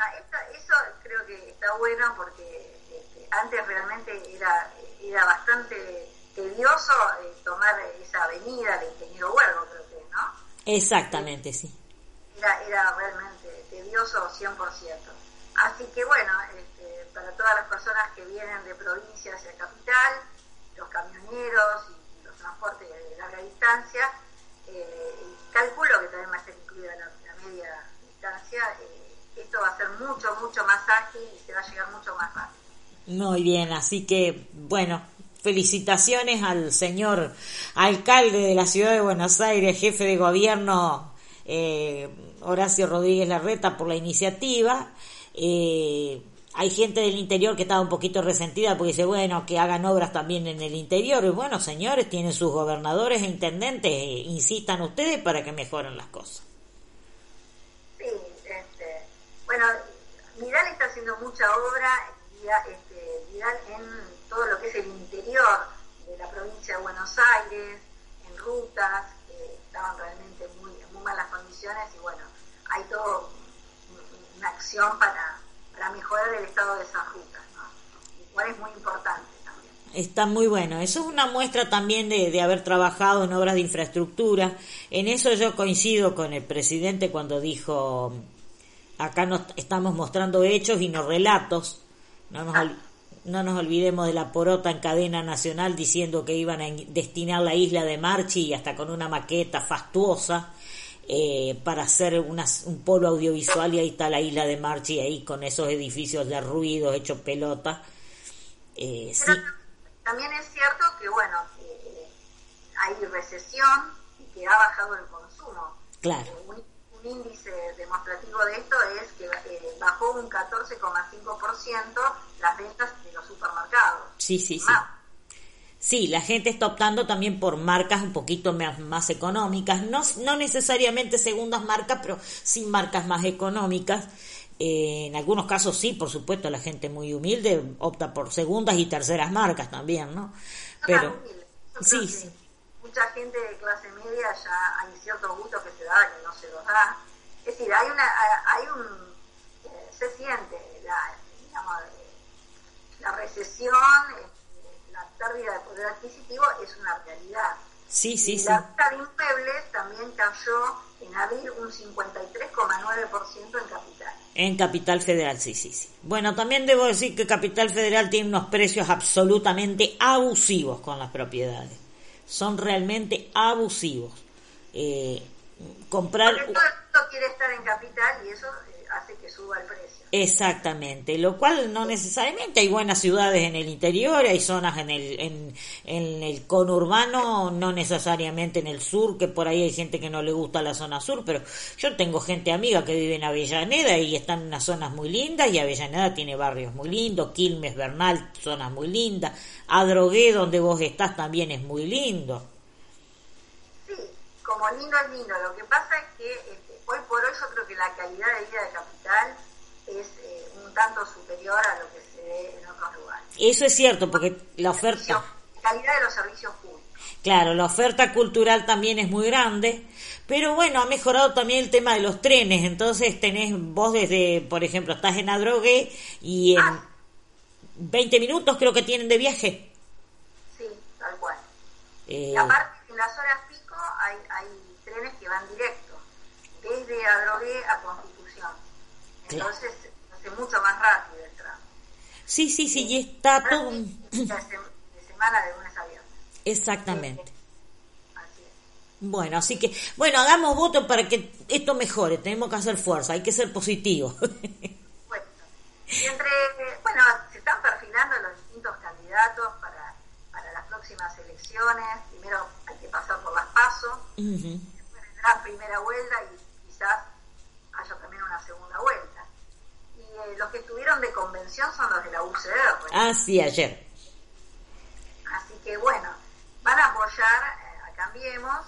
Ah, eso creo que está bueno porque este, antes realmente era, era bastante tedioso eh, tomar esa avenida de Ingeniero Huergo, creo que, ¿no? Exactamente, sí. era, era realmente tedioso 100%. Así que bueno, este, para todas las personas que vienen de provincia hacia capital, los camioneros y los transportes de larga distancia, eh, calculo que también va a ser incluida la, media distancia, eh, esto va a ser mucho, mucho más ágil y se va a llegar mucho más rápido. Muy bien, así que bueno, felicitaciones al señor alcalde de la ciudad de Buenos Aires, jefe de gobierno eh, Horacio Rodríguez Larreta por la iniciativa. Hay gente del interior que estaba un poquito resentida porque dice, bueno, que hagan obras también en el interior. Y bueno, señores, tienen sus gobernadores e intendentes, eh, insistan ustedes para que mejoren las cosas. Sí, este, bueno, Vidal está haciendo mucha obra, este, Vidal en todo lo que es el interior de la provincia de Buenos Aires, en rutas que estaban realmente muy, en muy malas condiciones y bueno, hay toda una acción para, para mejorar el estado de esas rutas, cual es muy importante. Está muy bueno. Eso es una muestra también de, de haber trabajado en obras de infraestructura. En eso yo coincido con el presidente cuando dijo, acá nos estamos mostrando hechos y no relatos. No nos, no nos olvidemos de la porota en cadena nacional diciendo que iban a in- destinar la isla de Marchi y hasta con una maqueta fastuosa eh, para hacer unas- un polo audiovisual y ahí está la isla de Marchi ahí con esos edificios de ruido hechos pelota. Eh, sí. También es cierto que, bueno, eh, hay recesión y que ha bajado el consumo. Claro. Eh, Un, un índice demostrativo de esto es que eh, bajó un 14,5% las ventas de los supermercados. Sí, sí, sí. Más. Sí, la gente está optando también por marcas un poquito más, más económicas, no, no necesariamente segundas marcas, pero sí marcas más económicas. Eh, en algunos casos sí, por supuesto, la gente muy humilde opta por segundas y terceras marcas también, ¿no? Pero sí, sí. Mucha gente de clase media ya hay ciertos gustos que se da que no se los da. Es decir, hay una, hay un, eh, se siente la, digamos, la recesión, pérdida de poder adquisitivo es una realidad. sí, sí, Y sí. La venta de inmuebles también cayó en abril un 53,9% en capital. En Capital Federal, sí, sí, sí. Bueno, también debo decir que Capital Federal tiene unos precios absolutamente abusivos con las propiedades. Son realmente abusivos. Eh, comprar... Porque todo el mundo quiere estar en capital y eso eh, hace que suba el precio. Exactamente, lo cual no necesariamente hay buenas ciudades en el interior, hay zonas en el, en, el conurbano, no necesariamente en el sur, que por ahí hay gente que no le gusta la zona sur, pero yo tengo gente amiga que vive en Avellaneda y están en unas zonas muy lindas y Avellaneda tiene barrios muy lindos, Quilmes, Bernal, zonas muy lindas, Adrogué, donde vos estás, también es muy lindo. Sí, como lindo es lindo. Lo que pasa es que este, hoy por hoy yo creo que la calidad de vida de capital es eh, un tanto superior a lo que se ve en otros lugares. Eso es cierto, porque la oferta... Calidad de los servicios públicos. Claro, la oferta cultural también es muy grande, pero bueno, ha mejorado también el tema de los trenes, entonces tenés vos desde, por ejemplo, estás en Adrogué y en Ah. 20 minutos creo que tienen de viaje. Sí, tal cual. Eh, Y aparte, en las horas pico hay, hay trenes que van directo, desde Adrogué a Constitución. Claro. Entonces, hace mucho más rápido el tramo. sí, sí, sí, y está todo... De, sem- de semana de lunes a viernes. Exactamente. Así es. Bueno, así que, bueno, hagamos voto para que esto mejore, tenemos que hacer fuerza, hay que ser positivos. bueno, y entre, bueno, se están perfilando los distintos candidatos para, para las próximas elecciones, primero hay que pasar por las pasos, uh la primera vuelta y quizás haya también una segunda vuelta. Y eh, los que estuvieron de convención son los de la UCR. Ah, sí, ayer. Así que bueno, van a apoyar eh, a Cambiemos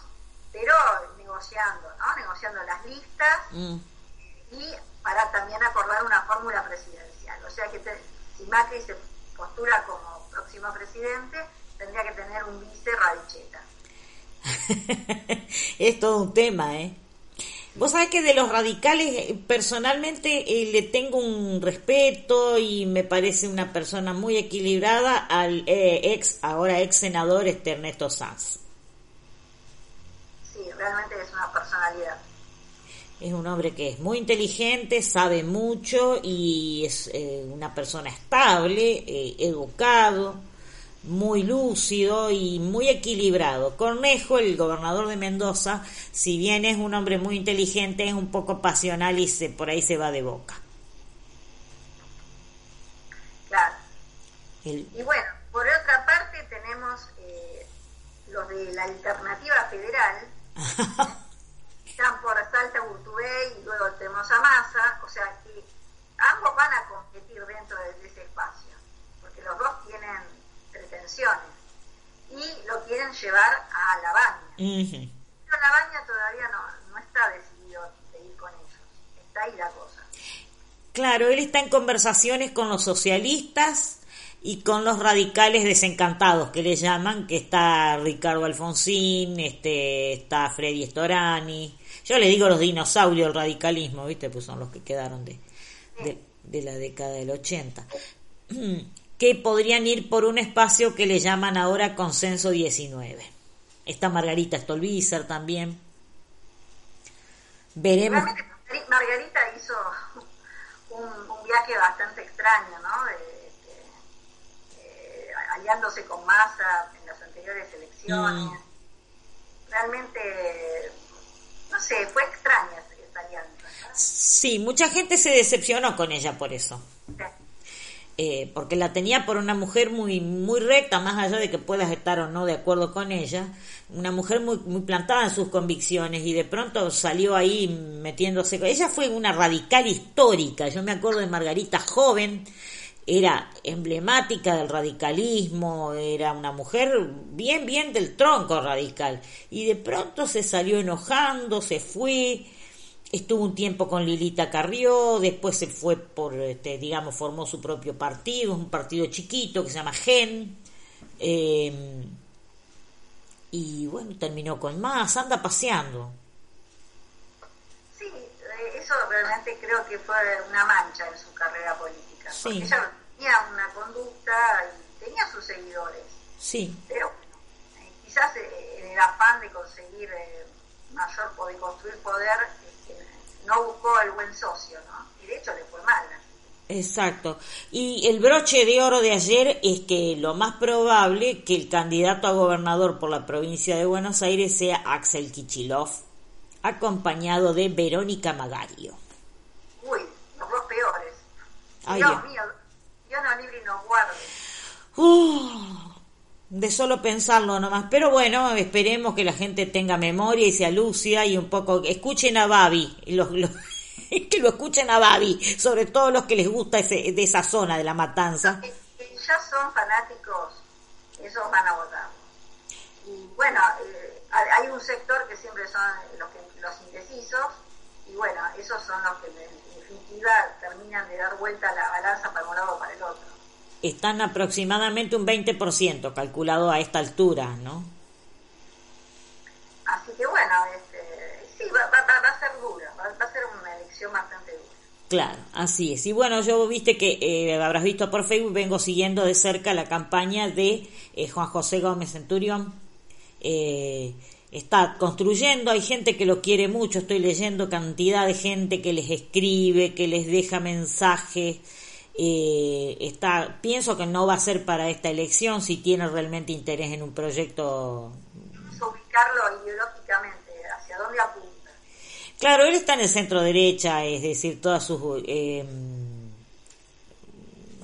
pero negociando, ¿no? Negociando las listas mm. y para también acordar una fórmula presidencial. O sea que si Macri se postura como próximo presidente, tendría que tener un vice radicheta. es todo un tema, ¿eh? Vos sabés que de los radicales, eh, personalmente eh, le tengo un respeto y me parece una persona muy equilibrada al eh, ex, ahora ex senador este Ernesto Sanz realmente es una personalidad. Es un hombre que es muy inteligente, sabe mucho y es eh, una persona estable, educado, muy lúcido y muy equilibrado. Cornejo, el gobernador de Mendoza, si bien es un hombre muy inteligente, es un poco pasional y se, por ahí se va de boca. Claro. Y bueno, por otra parte tenemos eh, los de la alternativa federal, están por Salta, Urtubey y luego tenemos a Massa, o sea que ambos van a competir dentro de ese espacio, porque los dos y lo quieren llevar a la baña. Pero la baña todavía no, no está decidido de ir con ellos, está ahí la cosa. Claro, él está en conversaciones con los socialistas y con los radicales desencantados que le llaman, que está Ricardo Alfonsín, este, está Freddy Storani, yo le digo los dinosaurios del radicalismo, ¿viste? Pues son los que quedaron de, de, la década del 80, que podrían ir por un espacio que le llaman ahora Consenso 19. Está Margarita Stolbizer también. Veremos. Margarita hizo un, un viaje bastante extraño, ¿no? De, aliándose con Massa en las anteriores elecciones. Mm. Realmente, no sé, fue extraña esa alianza. Sí, mucha gente se decepcionó con ella por eso. Eh, porque la tenía por una mujer muy muy recta, más allá de que puedas estar o no de acuerdo con ella, una mujer muy, muy plantada en sus convicciones y de pronto salió ahí metiéndose. Ella fue una radical histórica, yo me acuerdo de Margarita joven, era emblemática del radicalismo, era una mujer bien, bien del tronco radical. Y de pronto se salió enojando, se fue, estuvo un tiempo con Lilita Carrió, después se fue por, este, digamos, formó su propio partido, un partido chiquito que se llama GEN. Eh, y bueno, terminó con más, anda paseando. Sí, eh, eso realmente creo que fue una mancha en su carrera política. Sí tenía una conducta y tenía sus seguidores. Sí. Pero eh, quizás eh, en el afán de conseguir mayor poder, construir poder, no buscó el buen socio, ¿no? Y de hecho le fue mal. Exacto. Y el broche de oro de ayer es que lo más probable que el candidato a gobernador por la provincia de Buenos Aires sea Axel Kichilov, acompañado de Verónica Magario. Uy, los dos peores. Dios mío, de solo pensarlo nomás. Pero bueno, esperemos que la gente tenga memoria y sea lúcida y un poco... Escuchen a Babi, los, que lo escuchen a Babi, sobre todo los que les gusta ese, de esa zona de la matanza. ya son fanáticos, esos van a votar. Y bueno, eh, hay un sector que siempre son los, que, los indecisos, y bueno, esos son los que en definitiva terminan de dar vuelta la balanza para un lado o para el otro están aproximadamente un 20% calculado a esta altura, ¿no? Así que bueno, este, sí, va, a ser dura, va, a ser una elección bastante dura. Claro, así es. Y bueno, yo viste que eh, habrás visto por Facebook, vengo siguiendo de cerca la campaña de eh, Juan José Gómez Centurión. Eh, está construyendo, hay gente que lo quiere mucho, estoy leyendo cantidad de gente que les escribe, que les deja mensajes eh, está, pienso que no va a ser para esta elección si tiene realmente interés en un proyecto. Ubicarlo ideológicamente, hacia dónde apunta. Claro, él está en el centro derecha, es decir, todas sus eh,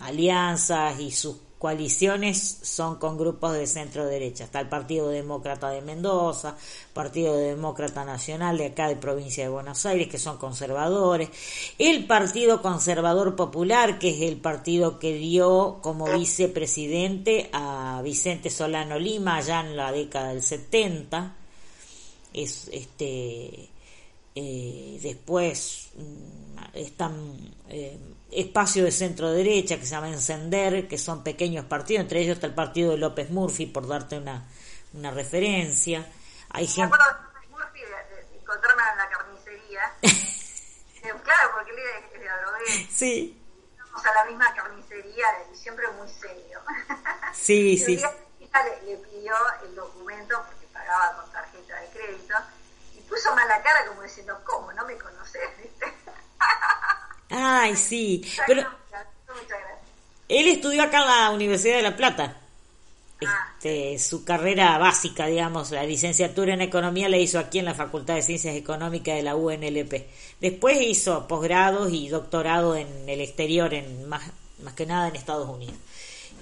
alianzas y sus coaliciones son con grupos de centro derecha. Está el Partido Demócrata de Mendoza, Partido Demócrata Nacional de acá de provincia de Buenos Aires, que son conservadores, el Partido Conservador Popular, que es el partido que dio como vicepresidente a Vicente Solano Lima allá en la década del 70. Es este eh, después mm, están eh, espacio de centro derecha que se llama Encender, que son pequeños partidos, entre ellos está el partido de López Murphy, por darte una, una referencia. Hay gente... Me acuerdo de López Murphy de, encontrarme en la carnicería. claro, porque él es de Adrogué. Sí. Vamos a la misma carnicería y siempre muy serio. Sí, sí. Le, le pidió el documento porque pagaba con tarjeta de crédito y puso mala cara como diciendo, ¿cómo? ¿No me conoces? Ay, sí. Pero él estudió acá en la Universidad de La Plata. Este, su carrera básica, digamos, la licenciatura en economía la hizo aquí en la Facultad de Ciencias Económicas de la UNLP. Después hizo posgrados y doctorado en el exterior, en más, más que nada en Estados Unidos.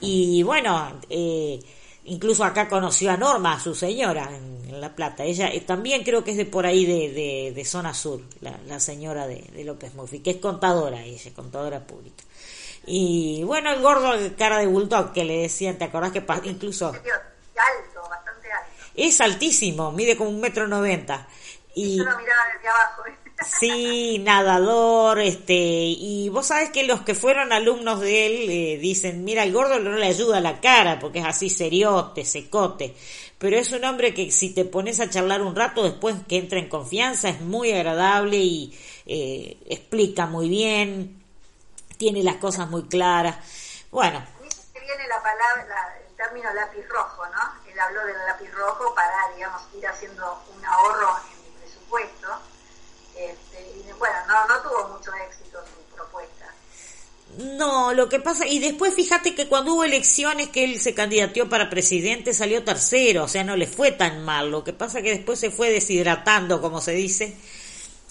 Y bueno, eh, incluso acá conoció a Norma, su señora, en, La Plata. Ella eh, también creo que es de por ahí de, de, zona sur, la, señora de, López Murphy, que es contadora ella, contadora pública. Y bueno, el gordo de cara de bulldog que le decían, ¿te acordás que incluso... Alto, bastante alto. Es altísimo, mide como un metro noventa. Y, yo lo miraba desde abajo. ¿eh? Sí, nadador, este, y vos sabes que los que fueron alumnos de él eh, dicen, mira, el gordo no le ayuda la cara porque es así seriote, secote, pero es un hombre que si te pones a charlar un rato después que entra en confianza es muy agradable y eh, explica muy bien, tiene las cosas muy claras. Bueno. Que viene la palabra, el término lápiz rojo, ¿no? Él habló del lápiz rojo para, digamos, ir haciendo un ahorro en el presupuesto este, y bueno, no, no tuvo mucho éxito su propuesta. No, lo que pasa, y después fíjate que cuando hubo elecciones que él se candidateó para presidente salió tercero, o sea, no le fue tan mal, lo que pasa que después se fue deshidratando, como se dice,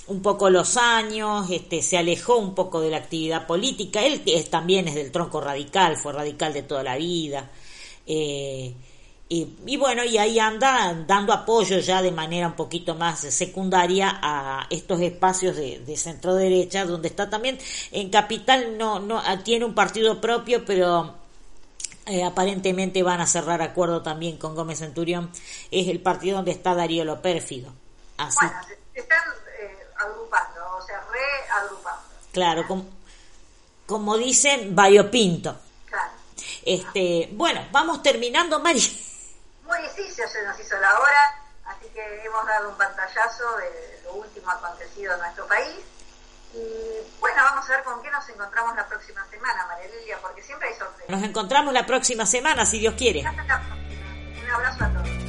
un poco los años, este, se alejó un poco de la actividad política, él también es del tronco radical, fue radical de toda la vida, eh, y, bueno, y ahí anda dando apoyo ya de manera un poquito más secundaria a estos espacios de, centro derecha, donde está también en Capital, no, no tiene un partido propio, pero eh, aparentemente van a cerrar acuerdo también con Gómez Centurión. Es el partido donde está Darío Lo Pérfido. Así. Bueno, se están eh, agrupando, o sea, reagrupando. Claro, como, como dicen, Pinto. Claro. Este, bueno, vamos terminando, Mari muy difícil se nos hizo la hora, así que hemos dado un pantallazo de lo último acontecido en nuestro país. Y bueno, vamos a ver con qué nos encontramos la próxima semana, María Lilia, porque siempre hay sorpresas. Nos encontramos la próxima semana, si Dios quiere. Un abrazo a todos.